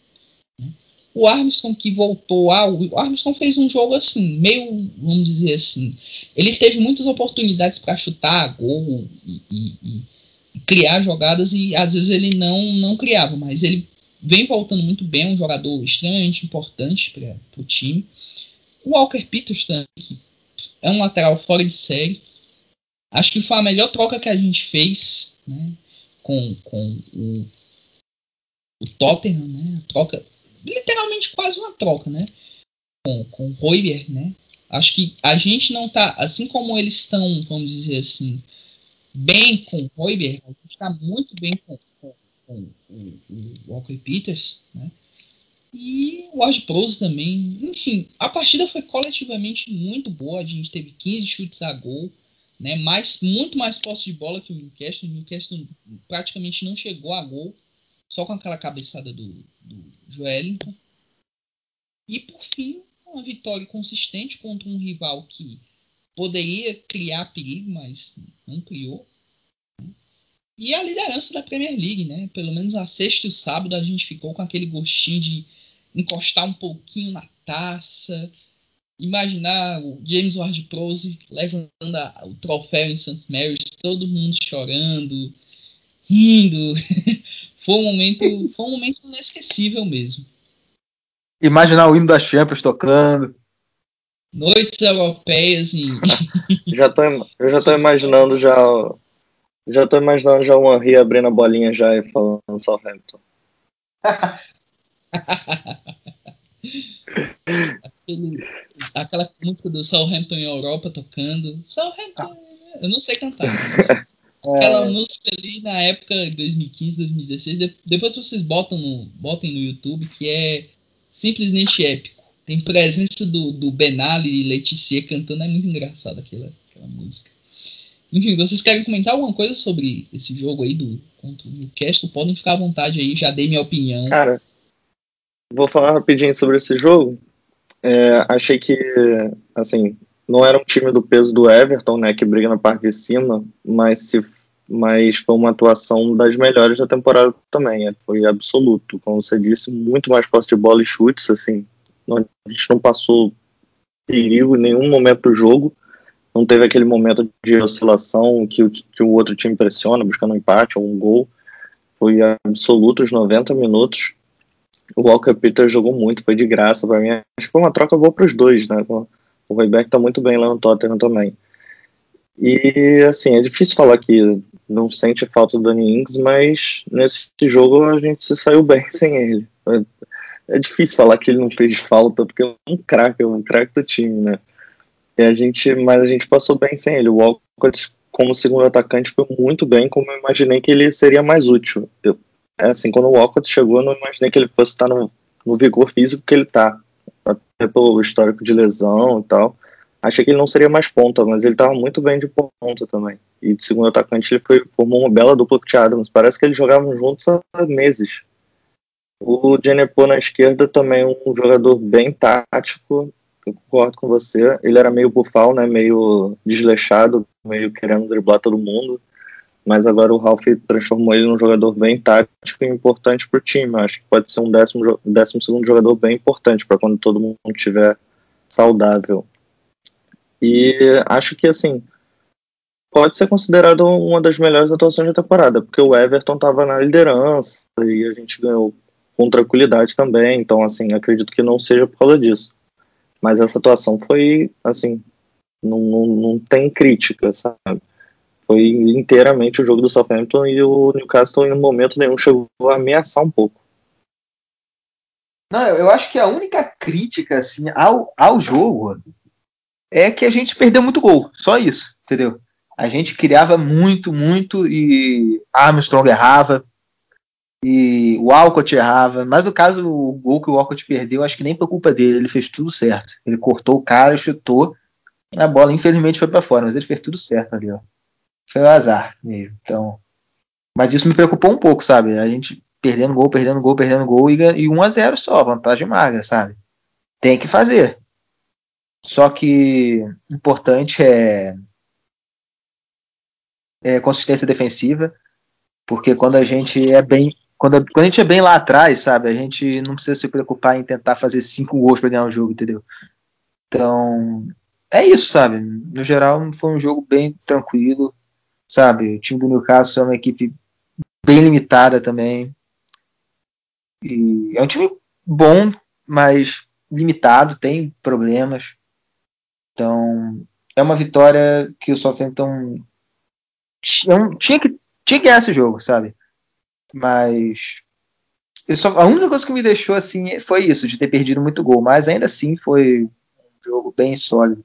O Armstrong que voltou a, o Armstrong fez um jogo assim, meio, vamos dizer assim, ele teve muitas oportunidades para chutar gol e, e, e, criar jogadas e às vezes ele não não criava, mas ele vem voltando muito bem, é um jogador extremamente importante para o time. O Walker Peters que é um lateral fora de série. Acho que foi a melhor troca que a gente fez né, com, com o, o Tottenham, né? troca, literalmente quase uma troca, né? Com, com o Royber, né? Acho que a gente não tá, assim como eles estão, vamos dizer assim, bem com o Royber, a gente está muito bem com, com, com o, o Walker Peters, né? E o Ward Prose também. Enfim, a partida foi coletivamente muito boa. A gente teve 15 chutes a gol, né? Mais, muito mais posse de bola que o Newcastle. O Newcastle praticamente não chegou a gol, só com aquela cabeçada do, do Joelinton. E por fim, uma vitória consistente contra um rival que poderia criar perigo, mas não criou. E a liderança da Premier League, né? Pelo menos a sexta e o sábado a gente ficou com aquele gostinho de encostar um pouquinho na taça, imaginar o James Ward-Prowse levantando a, o troféu em St. Mary's, todo mundo chorando, rindo. foi um momento, foi um momento inesquecível mesmo. Imaginar o hino da Champions tocando. Noites europeias e já tô, eu já tô imaginando já já tô imaginando já o Henry abrindo a bolinha já e falando Southampton. Aquele, aquela música do Southampton em Europa tocando. Southampton, eu não sei cantar. Aquela é. música ali na época de 2015, 2016. Depois vocês botam no, botem no YouTube, que é simplesmente épico. Tem presença do, do Benali e Letícia cantando, é muito engraçado aquela, aquela música. Enfim, vocês querem comentar alguma coisa sobre esse jogo aí do contra o Newcastle? Podem ficar à vontade aí, já dei minha opinião. Cara, vou falar rapidinho sobre esse jogo. É, achei que, assim, não era um time do peso do Everton, né, que briga na parte de cima, mas, se, mas foi uma atuação das melhores da temporada também. É, foi absoluto, como você disse, muito mais posse de bola e chutes, assim. A gente não passou perigo em nenhum momento do jogo. Não teve aquele momento de oscilação que que o outro time pressiona, buscando um empate ou um gol. Foi absoluto os 90 minutos o Walker Peters jogou muito, foi de graça para mim. Acho que foi uma troca boa para os dois, né? O Roybeck tá muito bem lá no Tottenham também. E assim, é difícil falar que não sente falta do Danny Ings, mas nesse jogo a gente se saiu bem sem ele. É difícil falar que ele não fez falta, porque é um craque, é um craque do time, né? E a gente, mas a gente passou bem sem ele. O Walcott, como segundo atacante, foi muito bem, como eu imaginei que ele seria mais útil. Eu, é assim, quando o Walcott chegou, eu não imaginei que ele fosse estar no, no vigor físico que ele está, até pelo histórico de lesão e tal. Achei que ele não seria mais ponta, mas ele estava muito bem de ponta também. E de segundo atacante ele foi, formou uma bela dupla com o Adams. Parece que eles jogavam juntos há meses. O Genepo na esquerda também um jogador bem tático, eu concordo com você. Ele era meio bufal, né, meio desleixado, meio querendo driblar todo mundo mas agora o Ralph transformou ele num jogador bem tático e importante para o time. Acho que pode ser um décimo, décimo segundo jogador bem importante para quando todo mundo estiver saudável. E acho que assim pode ser considerado uma das melhores atuações da temporada, porque o Everton estava na liderança e a gente ganhou com tranquilidade também. Então assim acredito que não seja por causa disso. Mas essa atuação foi assim não, não, não tem crítica, sabe? Foi inteiramente o jogo do Southampton e o Newcastle em momento nenhum chegou a ameaçar um pouco. Não, eu acho que a única crítica assim ao, ao jogo é que a gente perdeu muito gol. Só isso, entendeu? A gente criava muito, muito e Armstrong errava e o Alcott errava. Mas no caso, o gol que o Alcott perdeu, acho que nem foi culpa dele. Ele fez tudo certo. Ele cortou o cara, chutou. A bola, infelizmente, foi para fora, mas ele fez tudo certo ali, ó foi o azar mesmo. Então, Mas isso me preocupou um pouco, sabe? A gente perdendo gol, perdendo gol, perdendo gol e, e 1 a 0 só, vantagem magra, sabe? Tem que fazer. Só que importante é, é consistência defensiva, porque quando a gente é bem quando, quando a gente é bem lá atrás, sabe, a gente não precisa se preocupar em tentar fazer cinco gols para ganhar o jogo, entendeu? Então, é isso, sabe? No geral, foi um jogo bem tranquilo, sabe? O time do Newcastle é uma equipe bem limitada também. E é um time bom, mas limitado, tem problemas. Então, é uma vitória que o Southampton tinha que, tinha que ganhar esse jogo, sabe? Mas só, a única coisa que me deixou assim foi isso, de ter perdido muito gol. Mas ainda assim foi um jogo bem sólido.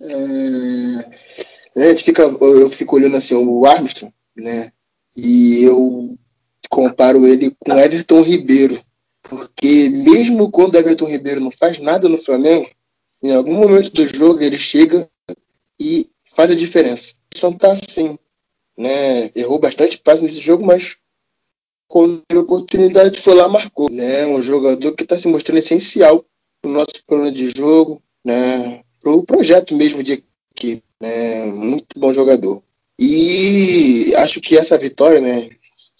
É, a gente fica, eu fico olhando assim o Armstrong, né? E eu comparo ele com Everton Ribeiro. Porque mesmo quando Everton Ribeiro não faz nada no Flamengo, em algum momento do jogo ele chega e faz a diferença. Só tá assim né? Errou bastante passe nesse jogo, mas quando a oportunidade foi lá, marcou. Né? Um jogador que está se mostrando essencial no nosso plano de jogo, né? Para o projeto mesmo de equipe. Né? Muito bom jogador. E acho que essa vitória, né?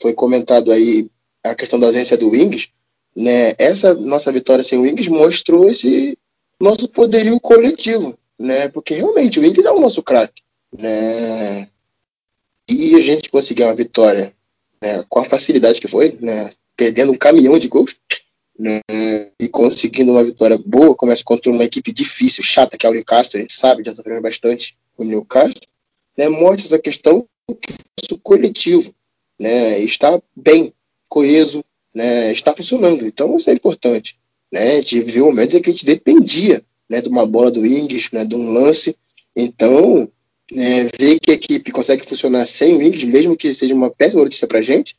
Foi comentado aí a questão da ausência do Wings, né? Essa nossa vitória sem Wings mostrou esse nosso poderio coletivo, né? Porque realmente o Wings é o nosso craque, né? e a gente conseguir uma vitória né, com a facilidade que foi, né, perdendo um caminhão de gols, né, e conseguindo uma vitória boa, começa contra uma equipe difícil, chata, que é o Newcastle, a gente sabe, já está treinando bastante o Newcastle, né, mostra essa questão que o nosso coletivo né, está bem, coeso, né, está funcionando. Então isso é importante. Né? A gente viu momentos em que a gente dependia né, de uma bola do Ings, né, de um lance. Então, é, ver que a equipe consegue funcionar sem o Wings, mesmo que seja uma péssima notícia para a gente,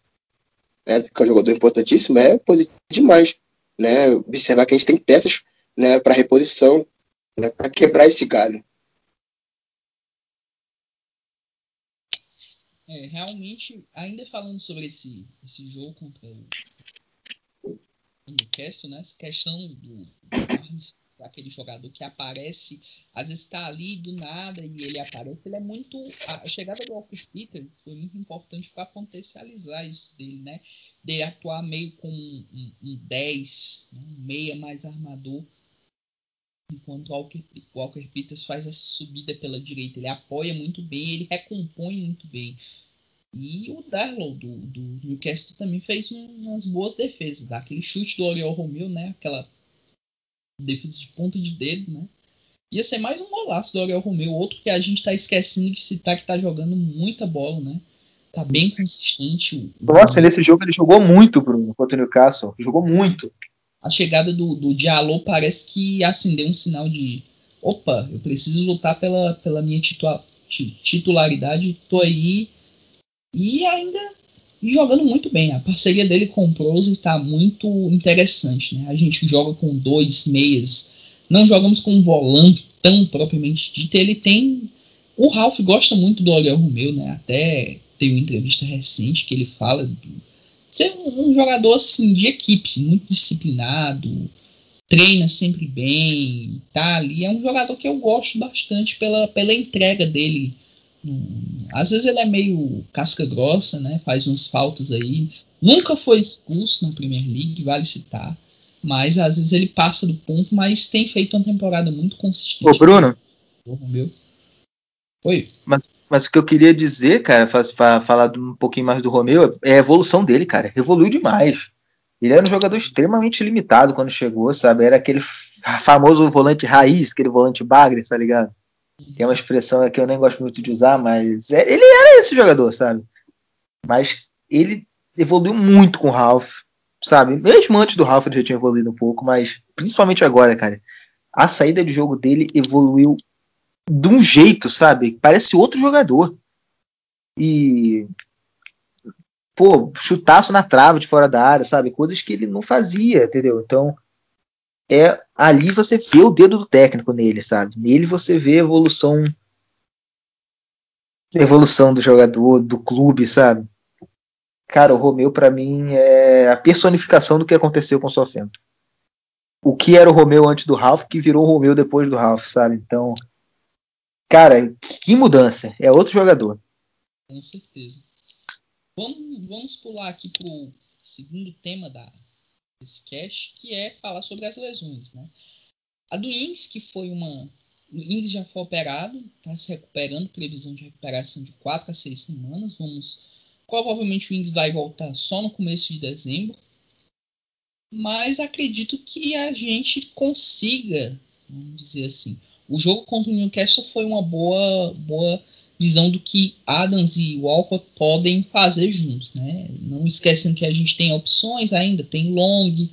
né, que é um jogador importantíssimo, é positivo demais. Né, observar que a gente tem peças né, para reposição, né, para quebrar esse galho. É, realmente, ainda falando sobre esse, esse jogo contra o, o Newcastle, né, essa questão do, do aquele jogador que aparece, às vezes está ali do nada e ele aparece, ele é muito. A chegada do Walker Peters foi muito importante para potencializar isso dele, né? De atuar meio como um, um 10, um meia mais armador. Enquanto o Walker, Walker Peters faz essa subida pela direita, ele apoia muito bem, ele recompõe muito bem. E o Darlow do, do Newcastle também fez umas boas defesas. Aquele chute do Oriol Romeu, né? Aquela defesa de ponta de dedo, né? Ia ser mais um golaço do Ariel Romeu, outro que a gente tá esquecendo de citar que tá jogando muita bola, né? Tá bem consistente. Nossa, nesse jogo ele jogou muito, Bruno, contra o Newcastle. Jogou muito. A chegada do, do Diallo parece que acendeu um sinal de opa, eu preciso lutar pela, pela minha titularidade, tô aí. E ainda e jogando muito bem. A parceria dele com o Prose está muito interessante. Né? A gente joga com dois meias, não jogamos com um volante tão propriamente dito. Ele tem. O Ralph gosta muito do Oriol Romeu, né? Até tem uma entrevista recente que ele fala de ser um, um jogador assim, de equipe, muito disciplinado, treina sempre bem, tá ali. É um jogador que eu gosto bastante pela, pela entrega dele às vezes ele é meio casca grossa, né? Faz umas faltas aí. Nunca foi expulso na Premier League, vale citar. Mas às vezes ele passa do ponto, mas tem feito uma temporada muito consistente. Ô, Bruno. Meu. Oi. Mas, mas o que eu queria dizer, cara, para falar um pouquinho mais do Romeu, é a evolução dele, cara. Evoluiu demais. Ele era um jogador extremamente limitado quando chegou, sabe? Era aquele famoso volante raiz, aquele volante bagre, tá ligado? Tem uma expressão que eu nem gosto muito de usar, mas é, ele era esse jogador, sabe? Mas ele evoluiu muito com o Ralph, sabe? Mesmo antes do Ralph ele já tinha evoluído um pouco, mas principalmente agora, cara. A saída de jogo dele evoluiu de um jeito, sabe? Parece outro jogador. E. Pô, chutaço na trave de fora da área, sabe? Coisas que ele não fazia, entendeu? Então, é ali você vê o dedo do técnico nele, sabe? Nele você vê a evolução evolução do jogador, do clube, sabe? Cara, o Romeu para mim é a personificação do que aconteceu com o Sofento. O que era o Romeu antes do Ralph, que virou o Romeu depois do Ralph, sabe? Então, cara, que mudança. É outro jogador. Com certeza. Vamos, vamos pular aqui pro segundo tema da, desse cast, que é falar sobre as lesões, né? A do Ings, que foi uma. O Ings já foi operado, está se recuperando, previsão de recuperação de 4 a 6 semanas. Vamos. Provavelmente o Ings vai voltar só no começo de dezembro. Mas acredito que a gente consiga, vamos dizer assim. O jogo contra o Newcastle foi uma boa, boa visão do que Adams e Walcott podem fazer juntos, né? Não esquecem que a gente tem opções ainda, tem Long,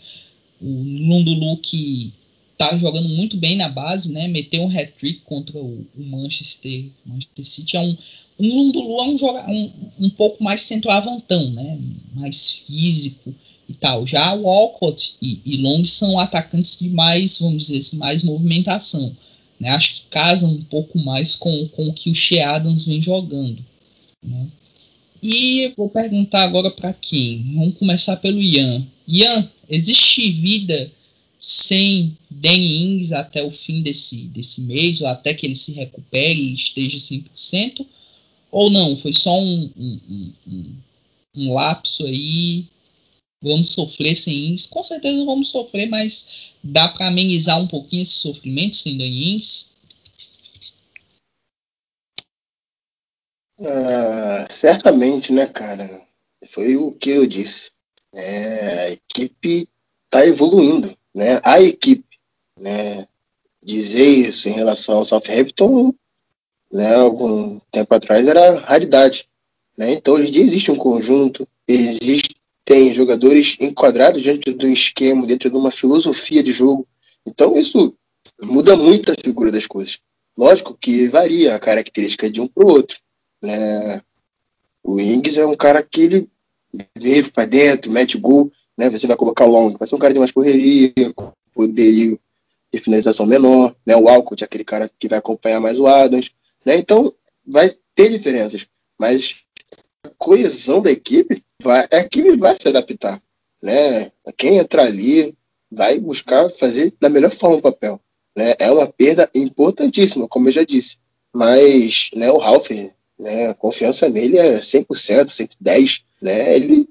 o Lundulu que tá jogando muito bem na base, né? Meteu um hat-trick contra o, o, Manchester, Manchester City. É um, um Lundulu é um, joga, um, um pouco mais centroavantão, né? Mais físico e tal. Já o Walcott e, e Long são atacantes de mais, vamos dizer assim, mais movimentação. Né? Acho que casa um pouco mais com, com o que o Shea Adams vem jogando. Né? E vou perguntar agora para quem? Vamos começar pelo Ian. Ian, existe vida sem Dan Ings até o fim desse, desse mês, ou até que ele se recupere e esteja 100%? Ou não? Foi só um, um, um, um lapso aí vamos sofrer sem. Com certeza vamos sofrer, mas dá para amenizar um pouquinho esse sofrimento sem Ings. Ah, certamente, né, cara? Foi o que eu disse. É, a equipe está evoluindo, né? A equipe, né? Dizer isso em relação ao Southampton, né? Algum tempo atrás era raridade, né? Então hoje em dia existe um conjunto, existe tem jogadores enquadrados dentro de um esquema, dentro de uma filosofia de jogo. Então isso muda muito a figura das coisas. Lógico que varia a característica de um para o outro. Né? O Ings é um cara que ele vive para dentro, mete gol, né? Você vai colocar o Long, vai ser um cara de mais correria, poderio de finalização menor, né? O Alcott é aquele cara que vai acompanhar mais o Adams, né? Então vai ter diferenças, mas a coesão da equipe vai, a equipe vai se adaptar, né? Quem entrar ali vai buscar fazer da melhor forma o papel, né? É uma perda importantíssima, como eu já disse, mas, né? O Ralph, né? A confiança nele é 100%, 110, né? Ele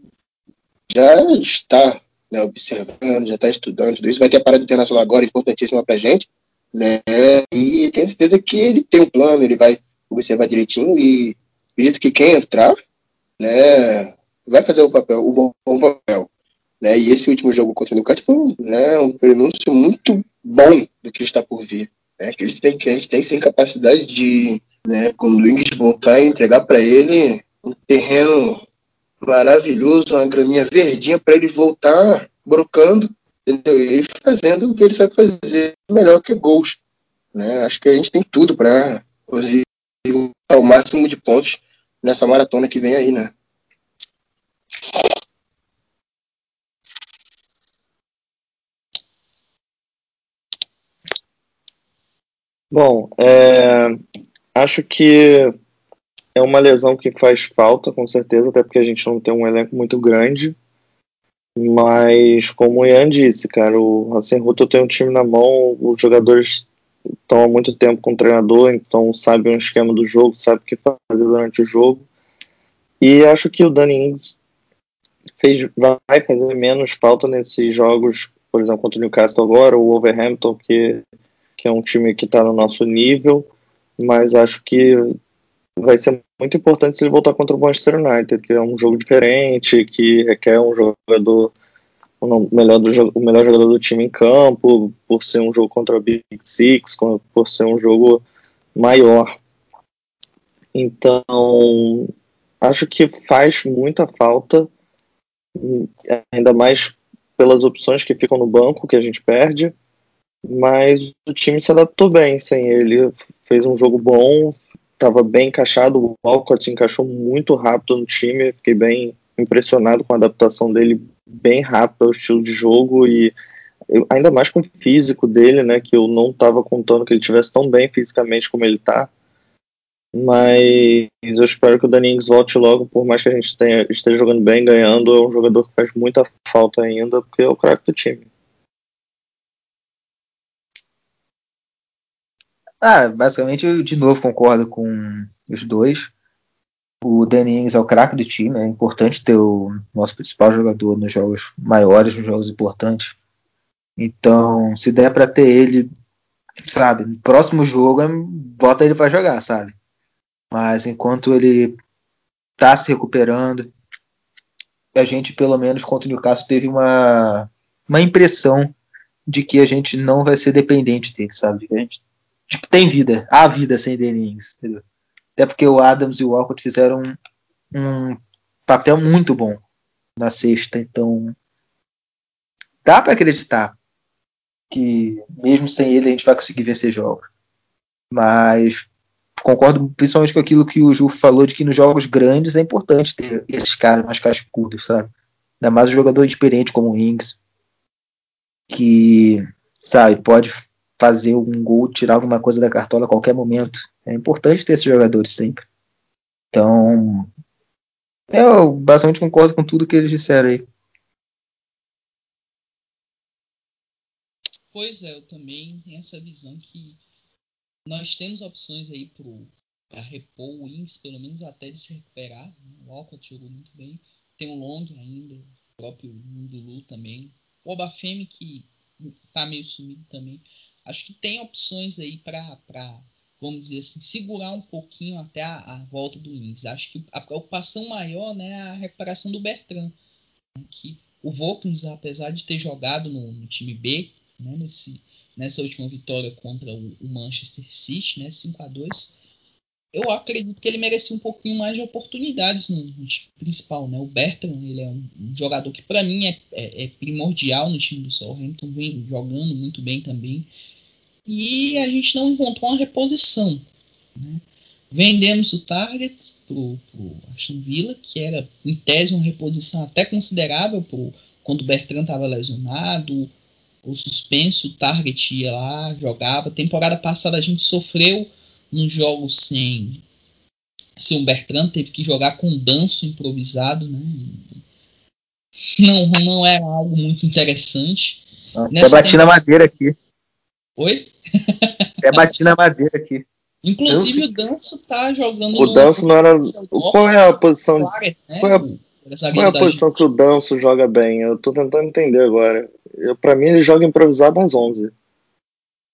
já está né, observando, já está estudando tudo isso. Vai ter a parada internacional agora, importantíssima para a gente. Né? E tenho certeza que ele tem um plano, ele vai observar direitinho e acredito que quem entrar né, vai fazer o papel, o bom, bom papel. Né? E esse último jogo contra o Newcastle foi um, né, um prenúncio muito bom do que está por vir. Né? Que, eles que a gente tem sim capacidade de, né, quando o Ings voltar, entregar para ele um terreno maravilhoso, uma graminha verdinha para ele voltar brocando entendeu? e fazendo o que ele sabe fazer melhor que gols. Né? Acho que a gente tem tudo para conseguir o máximo de pontos nessa maratona que vem aí, né? Bom, é, acho que é uma lesão que faz falta, com certeza, até porque a gente não tem um elenco muito grande. Mas, como o Ian disse, cara, o Hassenhutel tem um time na mão, os jogadores estão há muito tempo com o treinador, então sabem o esquema do jogo, sabem o que fazer durante o jogo. E acho que o Danny Ings fez, vai fazer menos falta nesses jogos, por exemplo, contra o Newcastle agora, o Wolverhampton, que, que é um time que está no nosso nível, mas acho que vai ser muito importante se ele voltar contra o Manchester United, que é um jogo diferente, que requer um jogador o melhor, do, o melhor jogador do time em campo, por ser um jogo contra o Big Six, por ser um jogo maior. Então, acho que faz muita falta, ainda mais pelas opções que ficam no banco, que a gente perde, mas o time se adaptou bem sem ele, fez um jogo bom, estava bem encaixado, o Walcott se encaixou muito rápido no time, fiquei bem impressionado com a adaptação dele bem rápido ao estilo de jogo e ainda mais com o físico dele, né, que eu não estava contando que ele tivesse tão bem fisicamente como ele está. Mas eu espero que o Danings volte logo, por mais que a gente tenha, esteja jogando bem, ganhando, é um jogador que faz muita falta ainda, porque é o craque do time. Ah, basicamente eu de novo concordo com os dois. O Danny é o craque do time, é importante ter o nosso principal jogador nos jogos maiores, nos jogos importantes. Então, se der para ter ele, sabe, no próximo jogo, bota ele para jogar, sabe? Mas enquanto ele tá se recuperando, a gente, pelo menos contra o Newcastle, teve uma, uma impressão de que a gente não vai ser dependente dele, sabe? De que a gente tipo, tem vida, há vida sem Dennings, entendeu? Até porque o Adams e o Walcott fizeram um, um papel muito bom na sexta, então dá para acreditar que mesmo sem ele a gente vai conseguir vencer jogos. Mas concordo principalmente com aquilo que o Ju falou de que nos jogos grandes é importante ter esses caras mais cascudos, sabe? Ainda mais um jogador experiente como o Ings, que, sabe, pode fazer um gol, tirar alguma coisa da cartola a qualquer momento. É importante ter esses jogadores sempre. Então, eu basicamente concordo com tudo que eles disseram aí. Pois é, eu também tenho essa visão que nós temos opções aí para repor o Ings, pelo menos até de se recuperar. O Alcott jogou muito bem. Tem o Long ainda, o próprio Lulu também. O Obafemi que tá meio sumido também acho que tem opções aí para, vamos dizer assim, segurar um pouquinho até a, a volta do Lins. Acho que a preocupação maior né, é a recuperação do Bertrand. Né, que o Volkins, apesar de ter jogado no, no time B, né, nesse, nessa última vitória contra o, Manchester City, né, 5 a 2 eu acredito que ele merecia um pouquinho mais de oportunidades no, no time principal, né? O Bertrand, ele é um, um jogador que para mim é, é, é, primordial no time do Southampton, vem jogando muito bem também e a gente não encontrou uma reposição. Né? Vendemos o Target para o Aston Villa, que era em tese uma reposição até considerável pro, quando o Bertrand estava lesionado, o suspenso, o Target ia lá, jogava. Temporada passada a gente sofreu nos jogos sem, sem o Bertrand, teve que jogar com danço improvisado, né? Não, não era algo muito interessante. Até bati na madeira aqui. Oi? É bati na madeira aqui. Inclusive o Danço tá jogando. O Danço não era. Qual é a posição? Né? Qual é a, qual é a posição que o Danço joga bem? Eu tô tentando entender agora. Pra mim, ele joga improvisado às 11.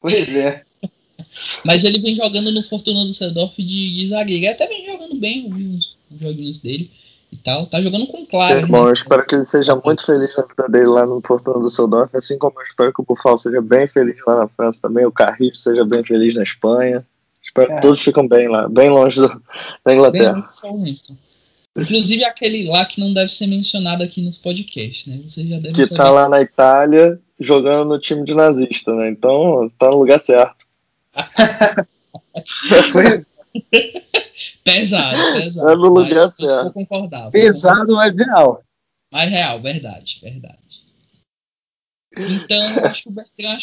Pois é. Mas ele vem jogando no Fortuna do Sedorf de, de zagueiro. Ele até vem jogando bem, uns joguinhos dele e tal. Tá jogando com claro. É, bom, né? eu espero que ele seja muito feliz na vida dele lá no Fortuna do Seudorf, assim como eu espero que o Bufal seja bem feliz lá na França também, o Carriço seja bem feliz na Espanha. Espero é. que todos fiquem bem lá, bem longe do, da Inglaterra. Inclusive aquele lá que não deve ser mencionado aqui nos podcasts, né? Você já deve que saber. tá lá na Itália jogando no time de nazista, né? Então tá no lugar certo. Pesado, pesado. É no lugar certo. Vou concordar. Pesado, mas real. Mas real, verdade, verdade. Então, acho que o Bertrand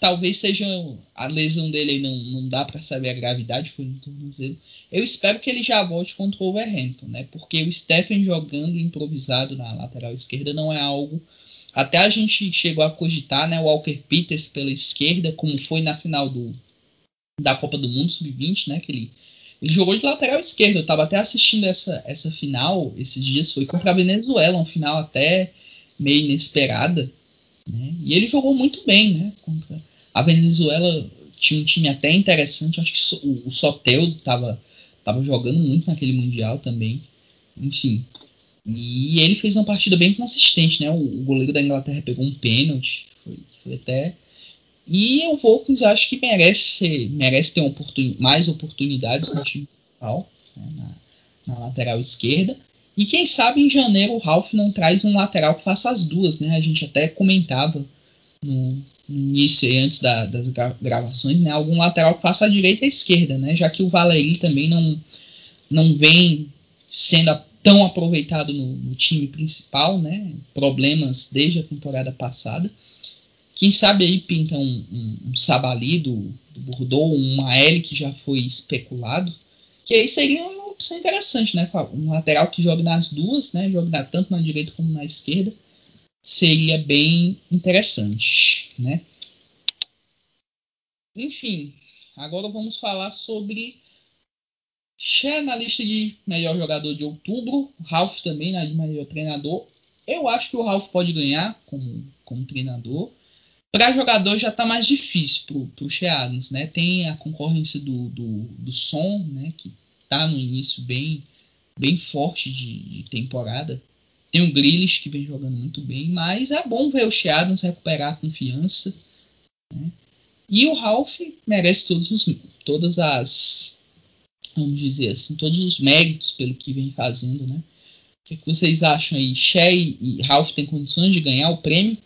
talvez seja a lesão dele não, não dá para saber a gravidade foi no tornozelo. Eu espero que ele já volte contra o Overhampton, né? Porque o Stephen jogando improvisado na lateral esquerda não é algo até a gente chegou a cogitar, né, o Walker Peters pela esquerda, como foi na final do da Copa do Mundo sub-20, né, que ele ele jogou de lateral esquerdo. Eu tava até assistindo essa, essa final esses dias. Foi contra a Venezuela, um final até meio inesperada. Né? E ele jogou muito bem, né? Contra a Venezuela tinha um time até interessante. Acho que o, o Sotel tava, jogando muito naquele Mundial também. Enfim. E ele fez uma partida bem consistente, né? O, goleiro da Inglaterra pegou um pênalti. Foi, foi até e o Volkins acho que merece, merece ter oportun, mais oportunidades no time principal, né, na, na, lateral esquerda. E quem sabe em janeiro o Ralph não traz um lateral que faça as duas, né? A gente até comentava no, início e antes da, das gravações, né? Algum lateral que faça a direita e a esquerda, né? Já que o Valeri também não, não vem sendo tão aproveitado no, no time principal, né? Problemas desde a temporada passada. Quem sabe aí pinta um, um, um Sabali do, do Bordeaux, um Mael que já foi especulado. Que aí seria uma opção interessante, né? Um lateral que joga nas duas, né? Joga tanto na direita como na esquerda. Seria bem interessante, né? Enfim, agora vamos falar sobre Shea na lista de melhor jogador de outubro, Ralph também na de melhor treinador. Eu acho que o Ralph pode ganhar como, como treinador. Para jogador já está mais difícil para o Shea né? Tem a concorrência do, do, do Som, né? Que está no início bem, bem forte de, de temporada. Tem o Grealish que vem jogando muito bem, mas é bom ver o Shea recuperar a confiança. Né? E o Ralph merece todos os, todas as vamos dizer assim, todos os méritos pelo que vem fazendo, né? O que, vocês acham aí? Shea e Ralph têm condições de ganhar o prêmio?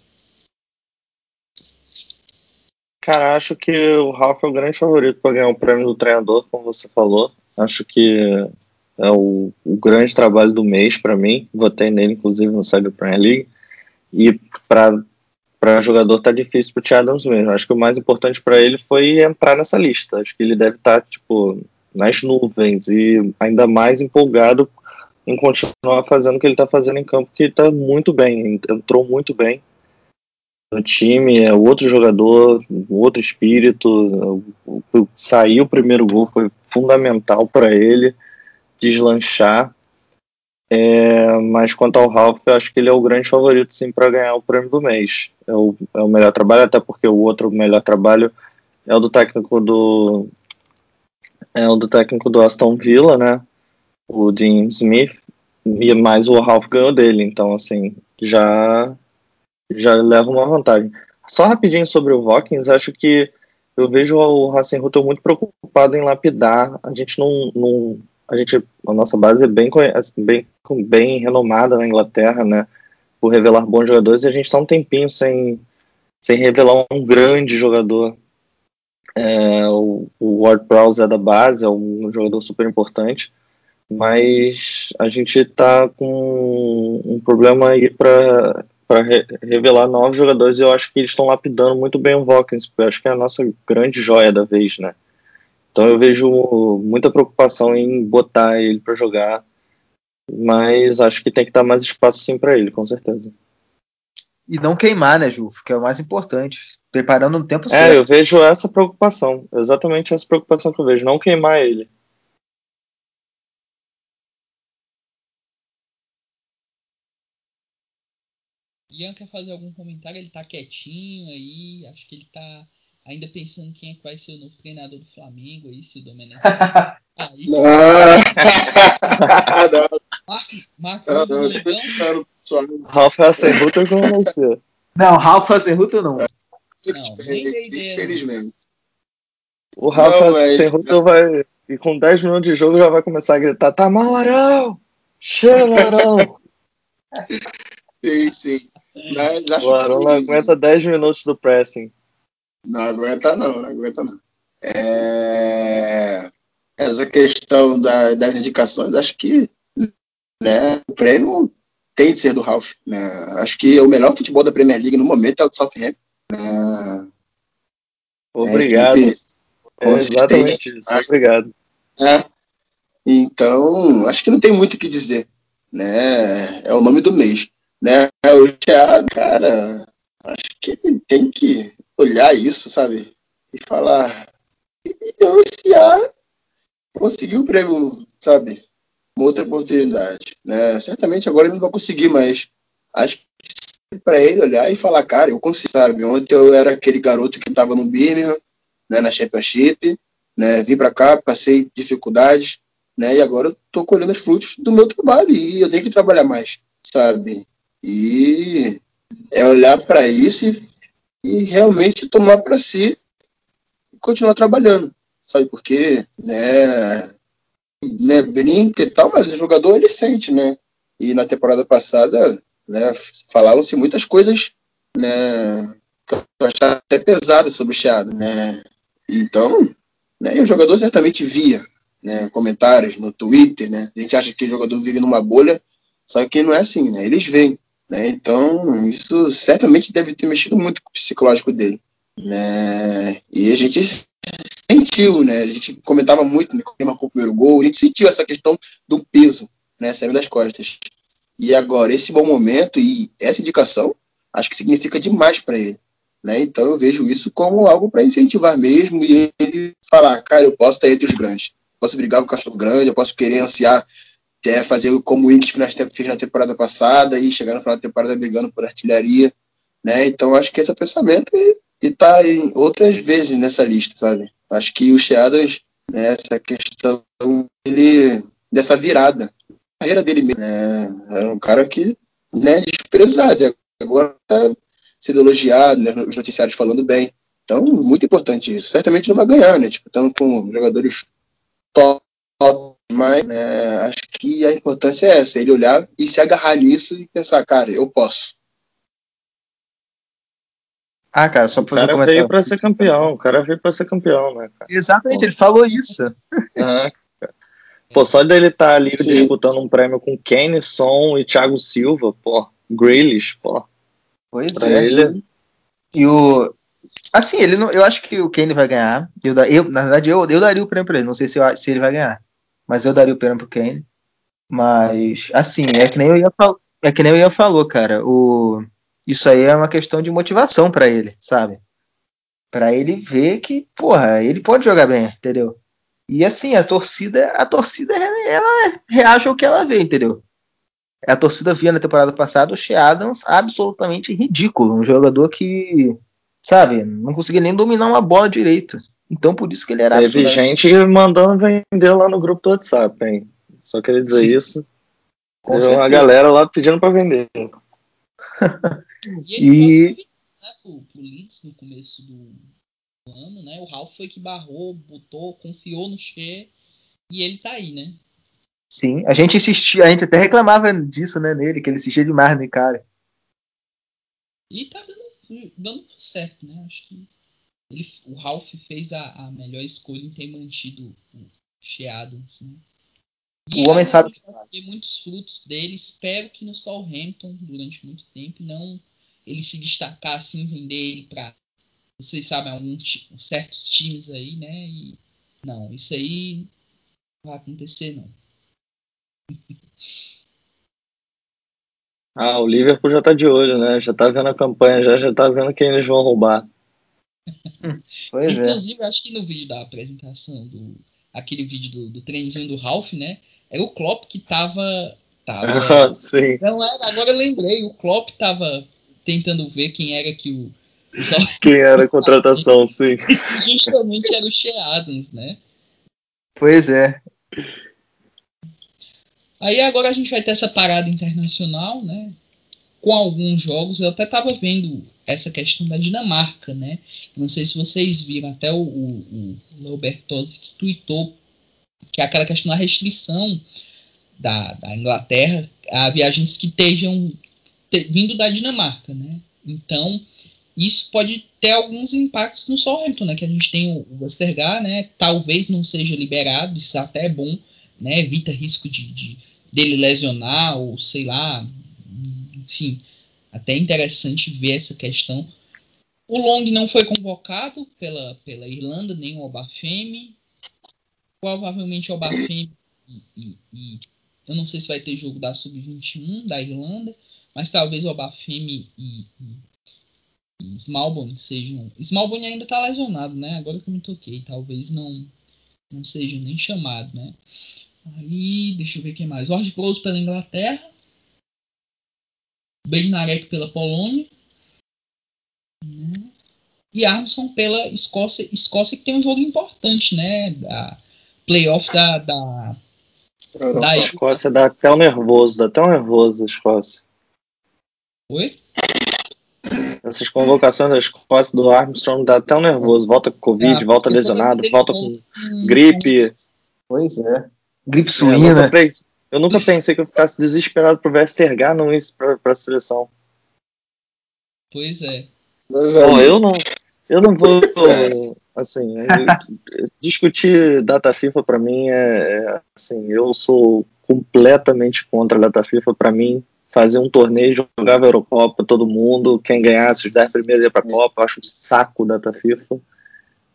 Cara, acho que o Ralph é o grande favorito para ganhar o prêmio do treinador, como você falou. Acho que é o, o grande trabalho do mês para mim. Votei nele, inclusive, no do Premier League. E para jogador tá difícil pro Adams mesmo. Acho que o mais importante para ele foi entrar nessa lista. Acho que ele deve estar, tá, tipo, nas nuvens e ainda mais empolgado em continuar fazendo o que ele está fazendo em campo, que está muito bem, entrou muito bem no time, é outro jogador, outro espírito. Sair o primeiro gol foi fundamental para ele deslanchar. É, mas quanto ao Ralph, eu acho que ele é o grande favorito sim para ganhar o prêmio do mês. É o, é o melhor trabalho, até porque o outro melhor trabalho é o do técnico do, é o do técnico do Aston Villa, né? O Dean Smith, e mais o Ralph ganhou dele, então assim, já já leva uma vantagem. Só rapidinho sobre o Hawkins, acho que eu vejo o Racing Ruto muito preocupado em lapidar. A gente não, não a gente a nossa base é bem bem bem renomada na Inglaterra, né? Por revelar bons jogadores e a gente está um tempinho sem sem revelar um grande jogador é, o, o Ward Prowse é da base, é um jogador super importante, mas a gente está com um problema aí para para re revelar novos jogadores eu acho que eles estão lapidando muito bem o Hawkins, porque eu acho que é a nossa grande joia da vez, né? Então eu vejo muita preocupação em botar ele para jogar, mas acho que tem que dar mais espaço sim para ele, com certeza. E não queimar, né, Ju? Que é o mais importante preparando no tempo é, certo. É, eu vejo essa preocupação, exatamente essa preocupação que eu vejo, não queimar ele. Ian quer fazer algum comentário? Ele tá quietinho aí, acho que ele tá ainda pensando quem é que vai ser o novo treinador do Flamengo aí, se o Domenech. aí. Não. Marcos, Marcos, não, não, não, Ralf Hassenhutter como você. Não, Ralf Hassenhutter não. Não, Infelizmente. O Rafa mas... vai. E com 10 minutos de jogo já vai começar a gritar: tá mal, Arão! Chama, Arão! sim, acho o Arão não aguenta 10 minutos do pressing. Não aguenta, não, não aguenta, não. É... Essa questão da, das indicações, acho que né, o prêmio tem de ser do Ralph. Né? Acho que o melhor futebol da Premier League no momento é o do Southampton. Ah, Obrigado. É, exatamente isso. Obrigado. É. Então, acho que não tem muito o que dizer. Né? É o nome do mês. Né? O Thiago, cara, acho que ele tem que olhar isso, sabe? E falar. E anunciar. Conseguir o prêmio, sabe? Uma outra oportunidade. Né? Certamente agora ele não vai conseguir, mas acho que para ele olhar e falar, cara, eu consigo, sabe? Ontem eu era aquele garoto que estava no Birmingham, né, na Championship, né, vim para cá, passei dificuldades, né, e agora eu tô colhendo os frutos do meu trabalho e eu tenho que trabalhar mais, sabe? E é olhar para isso e, e, realmente tomar para si e continuar trabalhando, sabe? Porque, né, né, brinca e tal, mas o jogador ele sente, né? E na temporada passada né? Falavam-se muitas coisas, né? Que eu achava até pesadas sobre o Chiado, né? Então, né? E o jogador certamente via, né? Comentários no Twitter, né? A gente acha que o jogador vive numa bolha, só que não é assim, né? Eles veem, né? Então, isso certamente deve ter mexido muito com o psicológico dele, né? E a gente sentiu, né? A gente comentava muito né, quem marcou o primeiro gol, a gente sentiu essa questão do peso, né? Saindo das costas. E agora, esse bom momento e essa indicação, acho que significa demais para ele. Né? Então eu vejo isso como algo para incentivar mesmo e ele falar, cara, eu posso estar entre os grandes, posso brigar com o cachorro grande, eu posso querer ansiar até fazer como o Inks fez na temporada passada e chegar no final da temporada brigando por artilharia, né? Então acho que esse é o pensamento e, está em outras vezes nessa lista, sabe? Acho que o Sheadas, né, essa questão ele, dessa virada, a carreira dele mesmo, né? É um cara que, né, desprezado, agora tá sendo elogiado, né, os noticiários falando bem. Então, muito importante isso. Certamente não vai ganhar, né? Tipo, estamos com jogadores top, mas né, acho que a importância é essa, ele olhar e se agarrar nisso e pensar, cara, eu posso. Ah, cara, só pra fazer o cara um veio pra ser campeão, o cara veio pra ser campeão, né, cara? Exatamente, Pô. ele falou isso. É, pô, só dele estar tá ali Sim. disputando um prêmio com Kane, Son e Thiago Silva, pô, Grealish, pô. Pois pra é. Ele... E o. Assim, ele não, eu acho que o Kane vai ganhar. Eu, eu, na verdade, eu, eu daria o prêmio pra ele. Não sei se, eu, se ele vai ganhar. Mas eu daria o prêmio pro Kane. Mas, assim, é que nem eu ia é que nem eu ia falou, cara. O, isso aí é uma questão de motivação para ele, sabe? Para ele ver que, porra, ele pode jogar bem, entendeu? E assim, a torcida, a torcida ela reage ao que ela vê, entendeu? A torcida via na temporada passada o Shea Adams absolutamente ridículo, um jogador que, sabe, não conseguia nem dominar uma bola direito. Então por isso que ele era Teve gente mandando vender lá no grupo do WhatsApp, hein? Só queria dizer Sim. isso. Com Teve uma galera lá pedindo para vender. e ele e... né, pro, pro Leeds no começo do ano, né? O Ralph foi que barrou, botou, confiou no Che e ele tá aí, né? Sim, a gente insistia, a gente até reclamava disso, né, nele, que ele insistia demais no cara. E tá dando, dando certo, né? Acho que ele, o Ralph fez a, a melhor escolha em ter mantido o Sheadans, né? E o homem sabe. Ter muitos frutos dele. Espero que no Southampton, durante muito tempo, não ele se destacar assim, vender ele para vocês sabem, alguns certos times aí, né? E não, isso aí não vai acontecer, não. Ah, o Liverpool já tá de olho, né? Já tá vendo a campanha, já, já tá vendo quem eles vão roubar. pois é. Inclusive, é. acho que no vídeo da apresentação do. Aquele vídeo do, do trenzinho do Ralph, né? É o Klopp que tava. tava Sim. Não era, agora eu lembrei, o Klopp tava tentando ver quem era que o. Quem era a contratação, sim. Justamente era o Shea Adams, né? Pois é. Aí agora a gente vai ter essa parada internacional, né? Com alguns jogos. Eu até tava vendo essa questão da Dinamarca, né? Não sei se vocês viram, até o, o, o que tweetou que é aquela questão da restrição da, da Inglaterra a viagens que estejam te, vindo da Dinamarca, né? Então, isso pode ter alguns impactos no Southampton, né? Que a gente tem o, o Westergaard, né? Talvez não seja liberado, isso até é bom, né? Evita risco de, de dele lesionar ou sei lá, enfim, até interessante ver essa questão. O Long não foi convocado pela, pela Irlanda, nem o Obafemi. Provavelmente o Obafemi e, e, e, eu não sei se vai ter jogo da Sub-21 da Irlanda, mas talvez o Obafemi e, e, e Smallbone sejam. Smallbone ainda está lesionado, né? Agora que eu me toquei, talvez não não seja nem chamado, né? Aí, deixa eu ver quem mais. Jorge Close pela Inglaterra. Bednarek pela Polônia. Né? E Armstrong pela Escócia. Escócia que tem um jogo importante, né? Da playoff da. da, da... A Escócia dá até um nervoso, dá até um nervoso a Escócia. Oi? Essas convocações da Escócia do Armstrong dá até um nervoso. Volta com Covid, é, volta lesionado, volta com gripe. Pois é. Gripe suína. É, eu nunca pensei que eu ficasse desesperado pro Westergaard não isso pra, pra seleção. Pois é. Bom, eu não, eu não vou. Assim, discutir data FIFA para mim é, é, assim, eu sou completamente contra a data FIFA. Para mim, fazer um torneio, jogava a Eurocopa, todo mundo, quem ganhasse os 10 primeiros ia pra Copa, eu acho um saco data FIFA.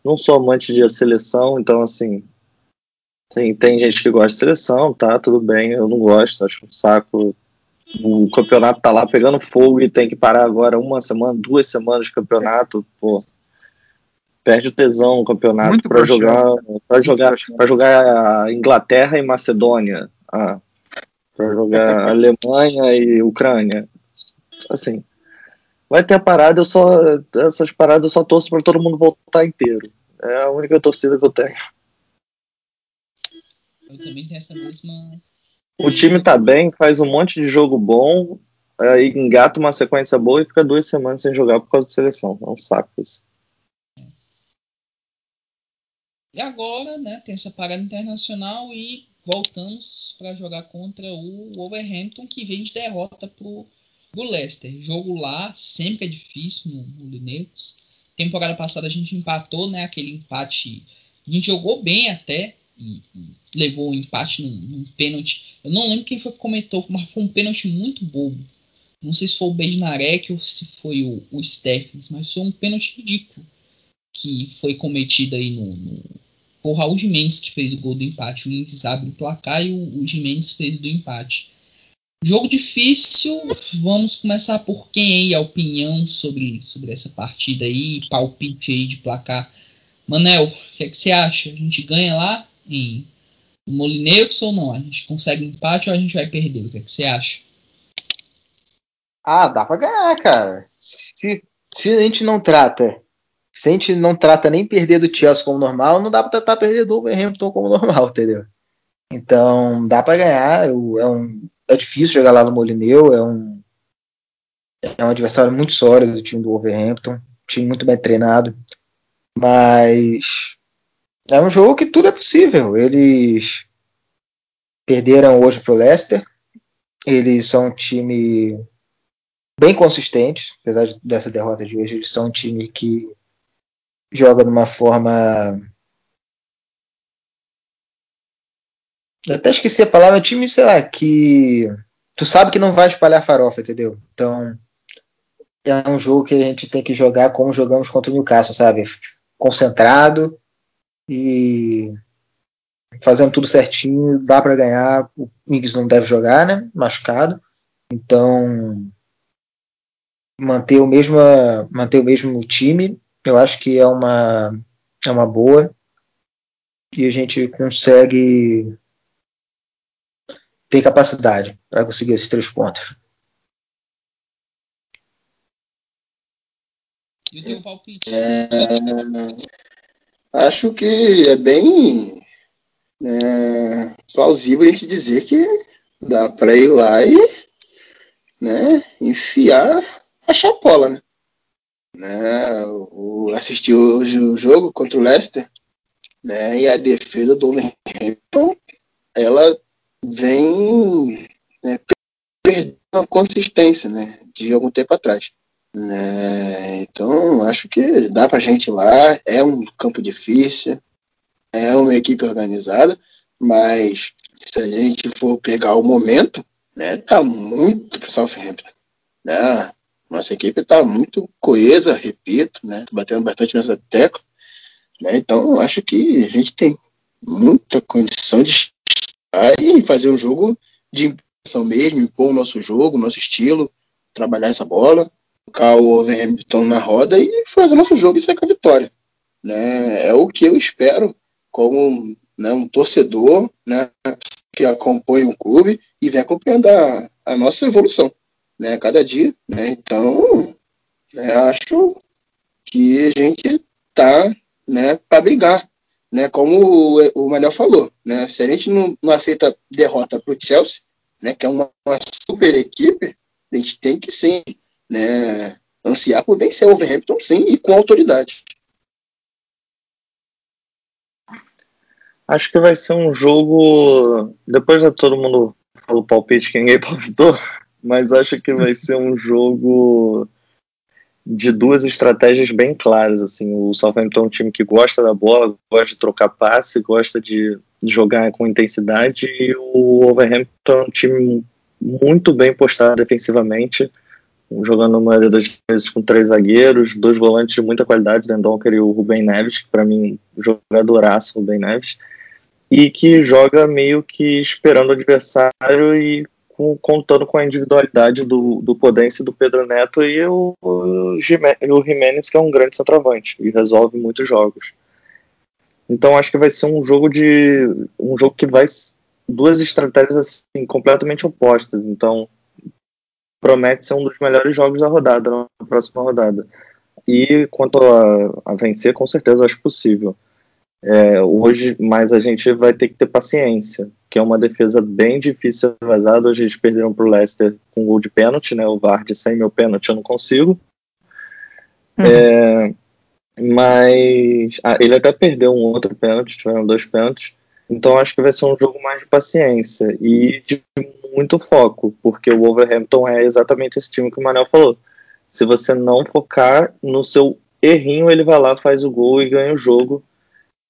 não sou amante de seleção, então assim, tem, tem gente que gosta de seleção, tá, tudo bem, eu não gosto, acho um saco. O campeonato tá lá pegando fogo e tem que parar agora uma semana, duas semanas de campeonato, pô. Perde o tesão o campeonato para jogar, para jogar, para jogar Inglaterra e Macedônia, ah, para jogar Alemanha e Ucrânia. Assim, vai ter a parada, eu só essas paradas eu só torço para todo mundo voltar inteiro. É a única torcida que eu tenho. Eu também tenho essa mesma. O time tá bem, faz um monte de jogo bom, aí engata uma sequência boa e fica duas semanas sem jogar por causa de seleção. É um saco isso. E agora, né, tem essa parada internacional e voltamos para jogar contra o Wolverhampton, que vem de derrota pro, pro Leicester. Jogo lá sempre é difícil no, no Linux. Temporada passada a gente empatou, né, aquele empate. A gente jogou bem até, e, e levou o empate num, num, pênalti. Eu não lembro quem foi que comentou, mas foi um pênalti muito bobo. Não sei se foi o Bednarek ou se foi o, o Sterkins, mas foi um pênalti ridículo que foi cometido aí no, no o Raul que fez o gol do empate. O Inves abre o placar e o, o Jimenez fez do empate. Jogo difícil. Vamos começar por quem aí a opinião sobre, sobre essa partida aí, palpite aí de placar. Manel, o que, é que você acha? A gente ganha lá em Molineux ou não? A gente consegue empate ou a gente vai perder? O que, é que você acha? Ah, dá pra ganhar, cara. Se, se a gente não trata, se a gente não trata nem perder do Chelsea como normal, não dá pra tratar perder do Wolverhampton como normal, entendeu? Então, dá pra ganhar. É, um, é difícil jogar lá no Molineu, é um, é um adversário muito sólido do time do Wolverhampton, time muito bem treinado. Mas é um jogo que tudo é possível. Eles perderam hoje para o Leicester. Eles são um time bem consistente, apesar dessa derrota de hoje. Eles são um time que joga de uma forma. Até esqueci a palavra, time, sei lá, que tu sabe que não vai espalhar farofa, entendeu? Então é um jogo que a gente tem que jogar como jogamos contra o Newcastle, sabe? Concentrado, e fazendo tudo certinho, dá para ganhar. O Miggs não deve jogar, né? Machucado. Então, manter o mesmo manter o mesmo time, eu acho que é uma é uma boa e a gente consegue ter capacidade para conseguir esses três pontos. E o teu palpite? É, acho que é bem é, plausível a gente dizer que dá para ir lá e né, enfiar a chapola, né? né o, assistir o jogo contra o Leicester, né? E a defesa do Wolverhampton, ela vem né, perdendo a consistência, né? De algum tempo atrás. Né? Então, acho que dá para a gente ir lá. É um campo difícil, é uma equipe organizada, mas se a gente for pegar o momento, né, tá muito pro Southampton. Né? Nossa equipe está muito coesa, repito, né? Tô batendo bastante nessa tecla. Né? Então, acho que a gente tem muita condição de estar e fazer um jogo de impressão mesmo, impor o nosso jogo, nosso estilo, trabalhar essa bola colocar o Overhampton na roda e fazer nosso jogo e sair com a vitória. Né? É o que eu espero como né, um torcedor né, que acompanha o clube e vem acompanhando a, a nossa evolução né, cada dia. Né? Então, né, acho que a gente tá né, para brigar. Né, como o, o falou, né, se a gente não, não aceita derrota para o Chelsea, né, que é uma, uma super equipe, a gente tem que sim né, ansiar por vencer o Wolverhampton, sim, e com autoridade. Acho que vai ser um jogo. Depois de todo mundo falou palpite que ninguém palpitou, mas acho que vai ser um jogo de duas estratégias bem claras. Assim, o Southampton é um time que gosta da bola, gosta de trocar passe, gosta de jogar com intensidade, e o Wolverhampton é um time muito bem postado defensivamente jogando a maioria das vezes com três zagueiros, dois volantes de muita qualidade, Dendonker e o Rubem Neves, que para mim jogadoraço Rubem Neves, e que joga meio que esperando o adversário e com, contando com a individualidade do, do Podense do Pedro Neto e o, o, o que é um grande centroavante e resolve muitos jogos. Então acho que vai ser um jogo de um jogo que vai duas estratégias assim completamente opostas. Então promete ser um dos melhores jogos da rodada na próxima rodada. E quanto a, a vencer, com certeza acho possível. É, hoje, mas a gente vai ter que ter paciência, que é uma defesa bem difícil vazar. Hoje eles perderam para o Leicester com gol de pênalti, né? O VAR de sem meu pênalti eu não consigo. Uhum. É, mas ah, ele até perdeu um outro pênalti, tiveram dois pênaltis. Então acho que vai ser um jogo mais de paciência e de muito foco, porque o Wolverhampton é exatamente esse time que o Manel falou. Se você não focar no seu errinho, ele vai lá, faz o gol e ganha o jogo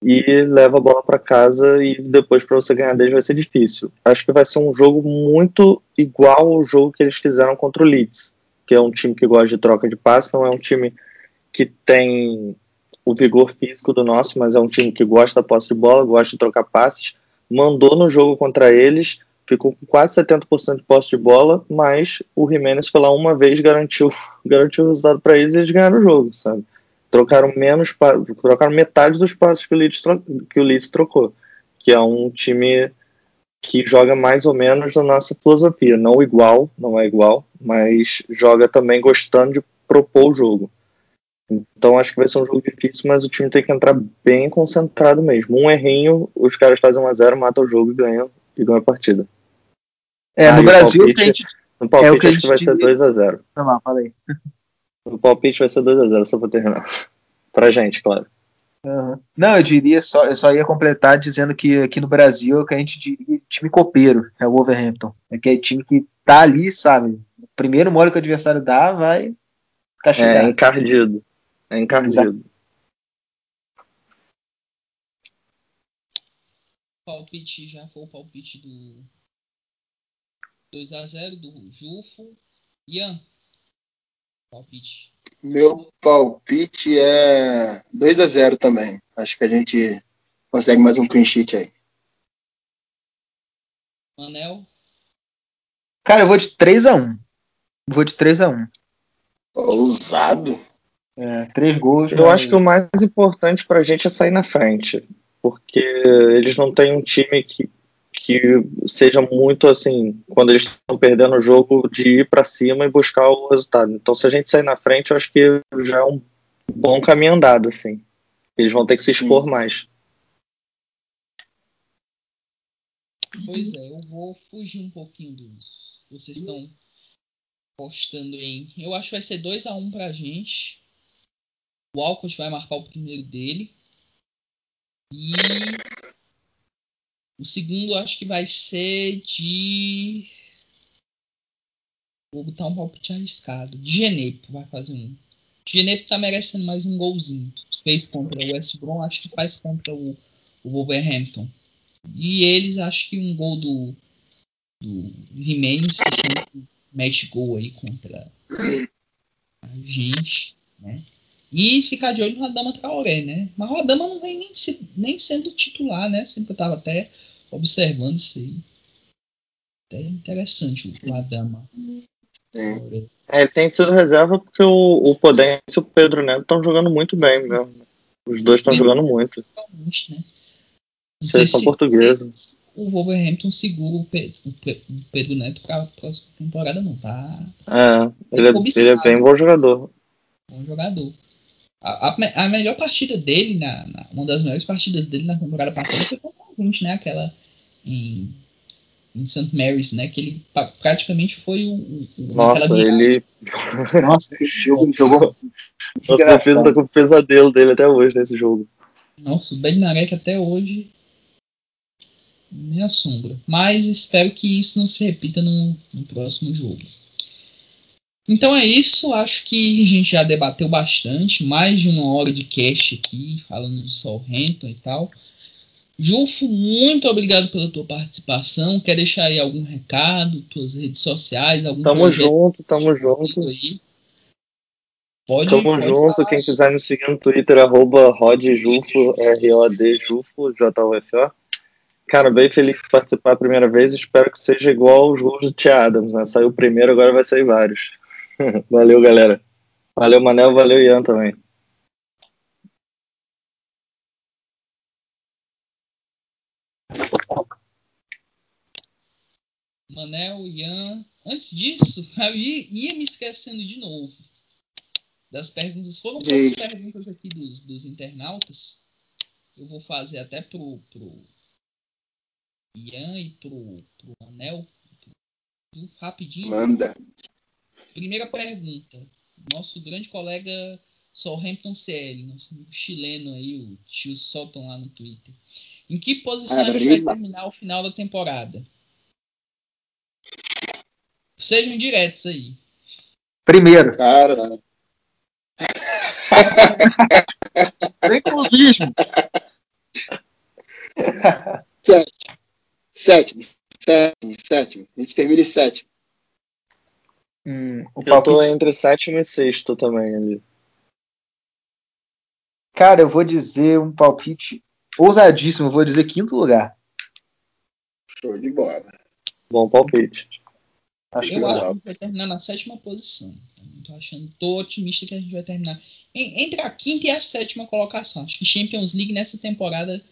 e leva a bola para casa e depois para você ganhar dele vai ser difícil. Acho que vai ser um jogo muito igual ao jogo que eles fizeram contra o Leeds, que é um time que gosta de troca de passe, não é um time que tem o vigor físico do nosso, mas é um time que gosta da posse de bola, gosta de trocar passes. Mandou no jogo contra eles, ficou com quase 70% de posse de bola, mas o Jimenez foi lá uma vez garantiu, garantiu o resultado para eles e eles ganharam o jogo, sabe? Trocaram menos, trocaram metade dos passes que o Leeds, que o Leeds trocou, que é um time que joga mais ou menos na nossa filosofia, não igual, não é igual, mas joga também gostando de propor o jogo. Então acho que vai ser um jogo difícil, mas o time tem que entrar bem concentrado mesmo. Um errinho, os caras fazem 1 a 0 matam o jogo e ganham, e ganham a partida. É, no Brasil palpite, a gente, no palpite é o que acho que vai ser 2 a 0 Tá lá, falei. No palpite vai ser 2 a 0 só vou terminar. pra gente, claro. Uhum. Não, eu diria só, eu só ia completar dizendo que aqui no Brasil é que a gente diria time copeiro, é o Wolverhampton. É aquele time que tá ali, sabe? O primeiro mole que o adversário dá, vai castigar. É encardido. É encardido. Palpite já foi o palpite do 2x0 do Jufo. Ian, palpite. Meu palpite é 2x0 também. Acho que a gente consegue mais um clean sheet aí. Manel? Cara, eu vou de 3x1. Vou de 3x1. Ousado. É, três gols. Eu acho que o mais importante pra gente é sair na frente. Porque eles não têm um time que, que seja muito assim, quando eles estão perdendo o jogo, de ir para cima e buscar o resultado. Então, se a gente sair na frente, eu acho que já é um bom caminho andado, assim. Eles vão ter que se expor mais. Pois é, eu vou fugir um pouquinho dos. Vocês estão postando em. Eu acho que vai ser 2x1 um pra gente. O Alcott vai marcar o primeiro dele. E o segundo acho que vai ser de. Vou botar um palpite arriscado. De Genepo vai fazer um. Genepo tá merecendo mais um golzinho. Fez contra o West Brom, acho que faz contra o, o Wolverhampton. E eles, acho que um gol do, do Jimenez, que sempre mete gol aí contra a gente, né? E ficar de olho no Radama Traoré, né? Mas o Radama não vem nem, se, nem sendo titular, né? Sempre eu tava até observando isso aí. Até interessante o Radama. É, ele tem sido reserva porque o, o Podense e o Pedro Neto estão jogando muito bem mesmo. Os dois estão jogando muito. Né? Seleção se, portuguesa. o Wolverhampton segura o, Pe, o, Pedro Neto para a próxima temporada, não. Tá, é, ele, é, ele é bem bom jogador. Bom jogador. A, a, a, melhor partida dele, na, na, uma das melhores partidas dele na temporada passada foi contra a gente, né? Aquela em, em St. Mary's, né? Que ele praticamente foi o. o Nossa, ele. Nossa, que jogo, jogou. Nossa, a defesa tá com o pesadelo dele até hoje nesse jogo. Nossa, o Ben Narek até hoje me assombra. Mas espero que isso não se repita no, no próximo jogo. Então é isso, acho que a gente já debateu bastante, mais de uma hora de cast aqui, falando do Southampton e tal. Jufo, muito obrigado pela tua participação. Quer deixar aí algum recado, tuas redes sociais, algum Tamo junto, tamo junto. aí? Pode, Tamo pode junto. falar. Quem quiser me seguir no Twitter, arroba rodjufo, R-O-D Jufo, J-U-F-O. Cara, bem feliz de participar a primeira vez. Espero que seja igual os gols do Tia Adams, né? Saiu o primeiro, agora vai sair vários. valeu, galera. Valeu, Manel. Valeu, Ian também. Manel, Ian. Antes disso, eu ia, ia me esquecendo de novo das perguntas. Foram poucas perguntas aqui dos, dos internautas. Eu vou fazer até pro, pro Ian e pro, pro Manel. Rapidinho. Manda. Primeira pergunta. Nosso grande colega Southampton CL, nosso amigo chileno aí, o tio Solton lá no Twitter. Em que posição a gente vai terminar o final da temporada? Sejam diretos aí. Primeiro, Cara, sem clubismo. sétimo. Sétimo. Sétimo. Sétimo. A gente termina em sétimo. Hum, o Eu tô palpite- entre sétimo e sexto também ali. Cara, eu vou dizer um palpite ousadíssimo. Vou dizer quinto lugar. Show de bola. Bom palpite. Acho que Eu Legal. acho que a gente vai terminar na sétima posição. Tô achando, tô otimista que a gente vai terminar entre a quinta e a sétima colocação. Acho que Champions League nessa temporada,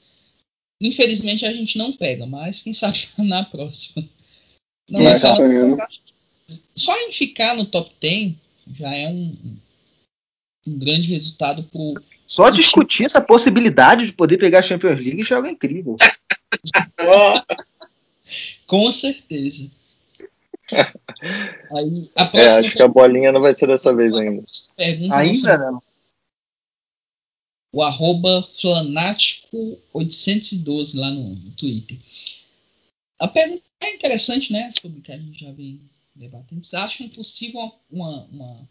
infelizmente, a gente não pega, mas quem sabe na próxima. Não Mas é só, tá sonhando. Só em ficar no top 10 já é um, um grande resultado pro. Só discutir essa possibilidade de poder pegar a Champions League já é algo incrível. Com certeza. Aí, a É, próxima acho que a bolinha não vai ser dessa vez ainda. pergunta Ainda não. o arroba Flanático812 lá no, no Twitter. A pergunta é interessante, né? Sobre o que a gente já vem debatendo. Vocês acham possível uma, uma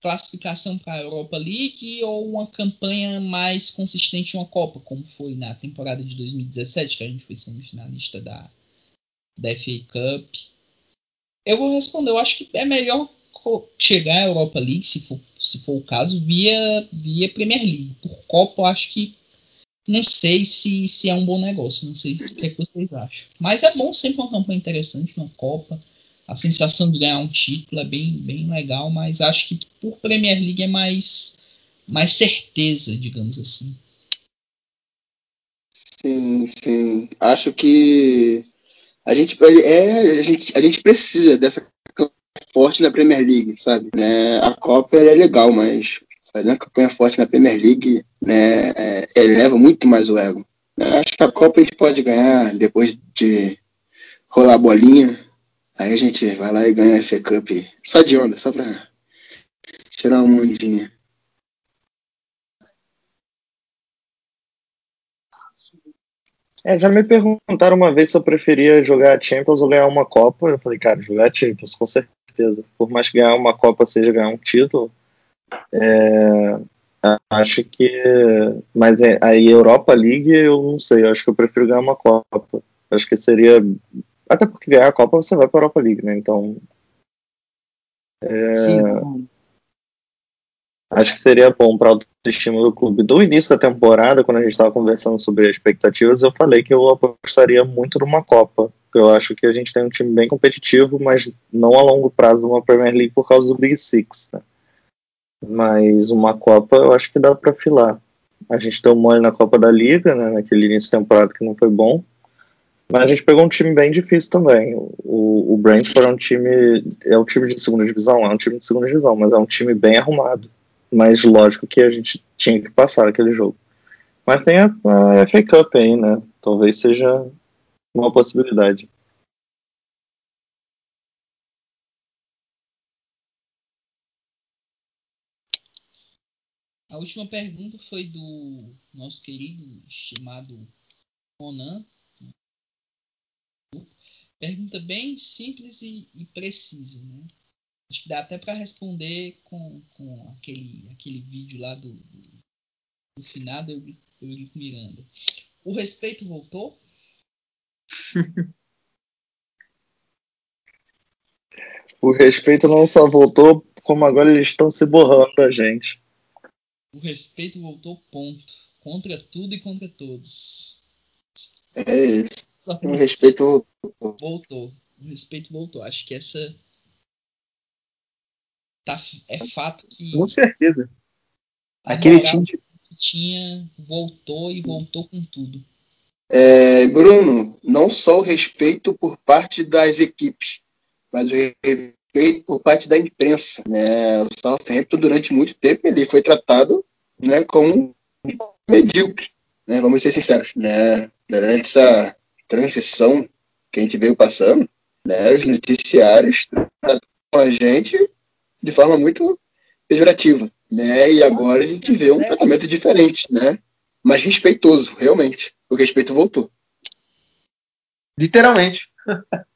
classificação para a Europa League ou uma campanha mais consistente em uma Copa, como foi na temporada de 2017, que a gente foi semifinalista da, da FA Cup? Eu vou responder, eu acho que é melhor chegar à Europa League, se for, se for o caso, via, via Premier League. Por Copa, eu acho que não sei se, se é um bom negócio, não sei o que, é que vocês acham. Mas é bom sempre uma campanha interessante, uma Copa. A sensação de ganhar um título é bem, bem legal, mas acho que por Premier League é mais, mais certeza, digamos assim. Sim, sim. Acho que a gente, é, a gente, a gente precisa dessa forte na Premier League, sabe? Né? A Copa é legal, mas fazer uma campanha forte na Premier League né, é, eleva muito mais o ego. né? Acho que a Copa a gente pode ganhar depois de rolar a bolinha. Aí a gente vai lá e ganha a FA Cup só de onda, só pra tirar um mundinho. É, já me perguntaram uma vez se eu preferia jogar a Champions ou ganhar uma Copa. Eu falei, cara, jogar a Champions, com certeza. Por mais que ganhar uma Copa seja ganhar um título, é, acho que. Mas é, aí Europa League, eu não sei, eu acho que eu prefiro ganhar uma Copa. Acho que seria. Até porque ganhar a Copa você vai para a Europa League, né? Então Sim, acho que seria bom para a autoestima do clube. Do início da temporada, quando a gente estava conversando sobre as expectativas, eu falei que eu apostaria muito numa Copa. Eu acho que a gente tem um time bem competitivo, mas não a longo prazo numa Premier League por causa do Big Six. Né? Mas uma Copa eu acho que dá para filar. A gente deu mole na Copa da Liga, né, naquele início de temporada que não foi bom. Mas a gente pegou um time bem difícil também. O, o Brentford é um time. É um time de segunda divisão, é um time de segunda divisão, mas é um time bem arrumado. Mas lógico que a gente tinha que passar aquele jogo. Mas tem a, a FA Cup aí, né? Talvez seja uma possibilidade. A última pergunta foi do nosso querido chamado Ronan. Pergunta bem simples e, e precisa, né? Acho que dá até para responder com, com aquele, aquele vídeo lá do, do, do finado Eurico Miranda. O respeito voltou? O respeito não só voltou, como agora eles estão se borrando da gente. O respeito voltou, ponto. Contra tudo e contra todos. É O respeito voltou. O respeito voltou. Acho que essa. Tá, é fato que Com certeza. a Aquele time. que tinha voltou e voltou com tudo. É, Bruno, não só o respeito por parte das equipes, mas o respeito por parte da imprensa. Né? O Southampton, durante muito tempo, ele foi tratado né, como medíocre. Né? Vamos ser sinceros. Né? Durante essa transição que a gente veio passando, né, os noticiários tratavam a gente de forma muito pejorativa. Né? E agora a gente vê um tratamento diferente, né? mas respeitoso, realmente. O respeito voltou. Literalmente.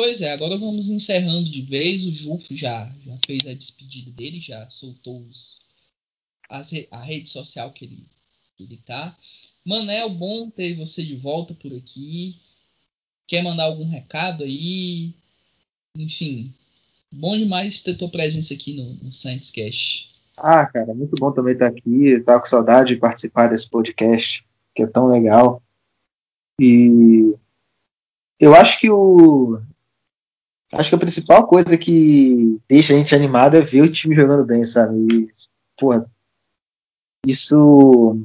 Pois é, agora vamos encerrando de vez. O Jufo já, já fez a despedida dele, já soltou os, re- a rede social que ele, que ele tá. Manel, bom ter você de volta por aqui. Quer mandar algum recado aí? Enfim, bom demais ter tua presença aqui no, no Science Cash. Ah, cara, muito bom também estar aqui. Tava com saudade de participar desse podcast, que é tão legal. E eu acho que o. Acho que a principal coisa que deixa a gente animado é ver o time jogando bem, sabe? E, porra, isso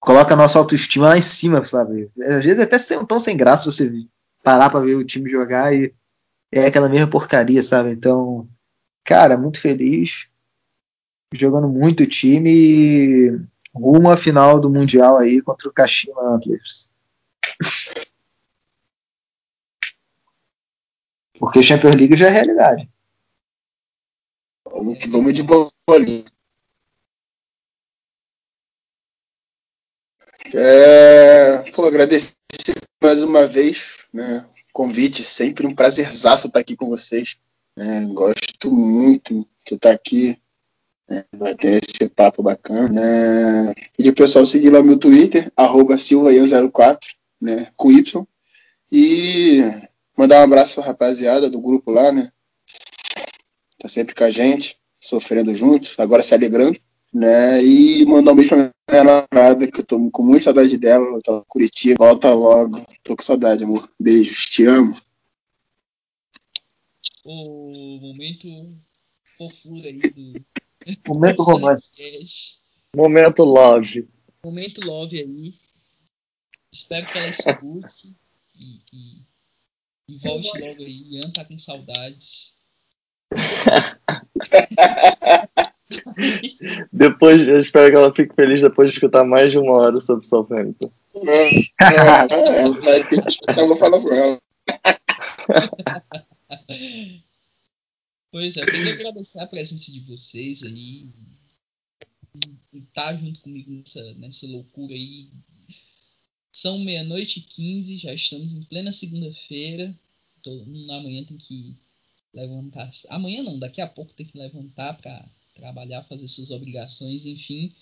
coloca a nossa autoestima lá em cima, sabe? Às vezes é até sem- tão sem graça você parar pra ver o time jogar e é aquela mesma porcaria, sabe? Então, cara, muito feliz jogando muito time rumo à final do Mundial aí contra o Kashima Antlers. Porque Champions League já é realidade. Vamos, vamos de bolinha. É, pô, agradecer mais uma vez né, o convite. Sempre um prazerzaço estar aqui com vocês. né, gosto muito de estar aqui. Né, vai ter esse papo bacana. Né, pedir o pessoal seguir lá no meu Twitter, arroba silvaian04, né, com Y. E mandar um abraço pra rapaziada do grupo lá, né? Tá sempre com a gente, sofrendo juntos, agora se alegrando né? E mandar um beijo pra minha namorada, que eu tô com muita saudade dela, ela tá Curitiba, volta logo. Tô com saudade, amor. Beijos, te amo. O momento fofura aí do. Momento romance. Momento love. Momento love aí. Espero que ela escute e, e, e volte logo aí. Ian tá com saudades. Depois, eu espero que ela fique feliz depois de escutar mais de uma hora sobre Southampton. É, é, vai ter que escutar, eu vou falar com ela. Pois é, eu queria agradecer a presença de vocês aí. E estar junto comigo nessa, nessa loucura aí. São meia-noite e 15, já estamos em plena segunda-feira. Todo mundo amanhã tem que levantar. Amanhã não, daqui a pouco tem que levantar para trabalhar, fazer suas obrigações, enfim.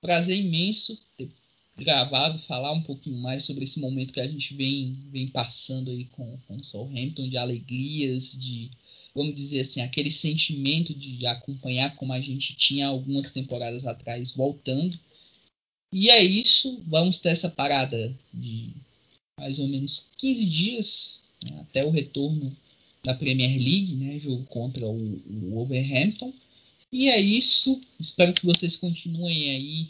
Prazer imenso ter gravado, falar um pouquinho mais sobre esse momento que a gente vem, vem passando aí com, com o Southampton, de alegrias, de, vamos dizer assim, aquele sentimento de acompanhar como a gente tinha algumas temporadas atrás voltando. E é isso, vamos ter essa parada de mais ou menos 15 dias né, até o retorno da Premier League, né, jogo contra o, o Wolverhampton. E é isso, espero que vocês continuem aí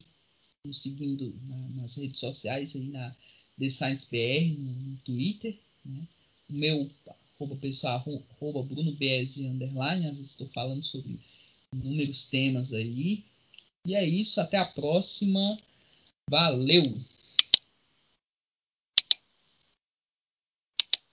nos seguindo na- nas redes sociais, aí na The Science BR, no, no Twitter. Né? O meu arroba pessoal, arro- arroba Bruno BS underline, às vezes estou falando sobre inúmeros temas aí. E é isso, até a próxima. Valeu!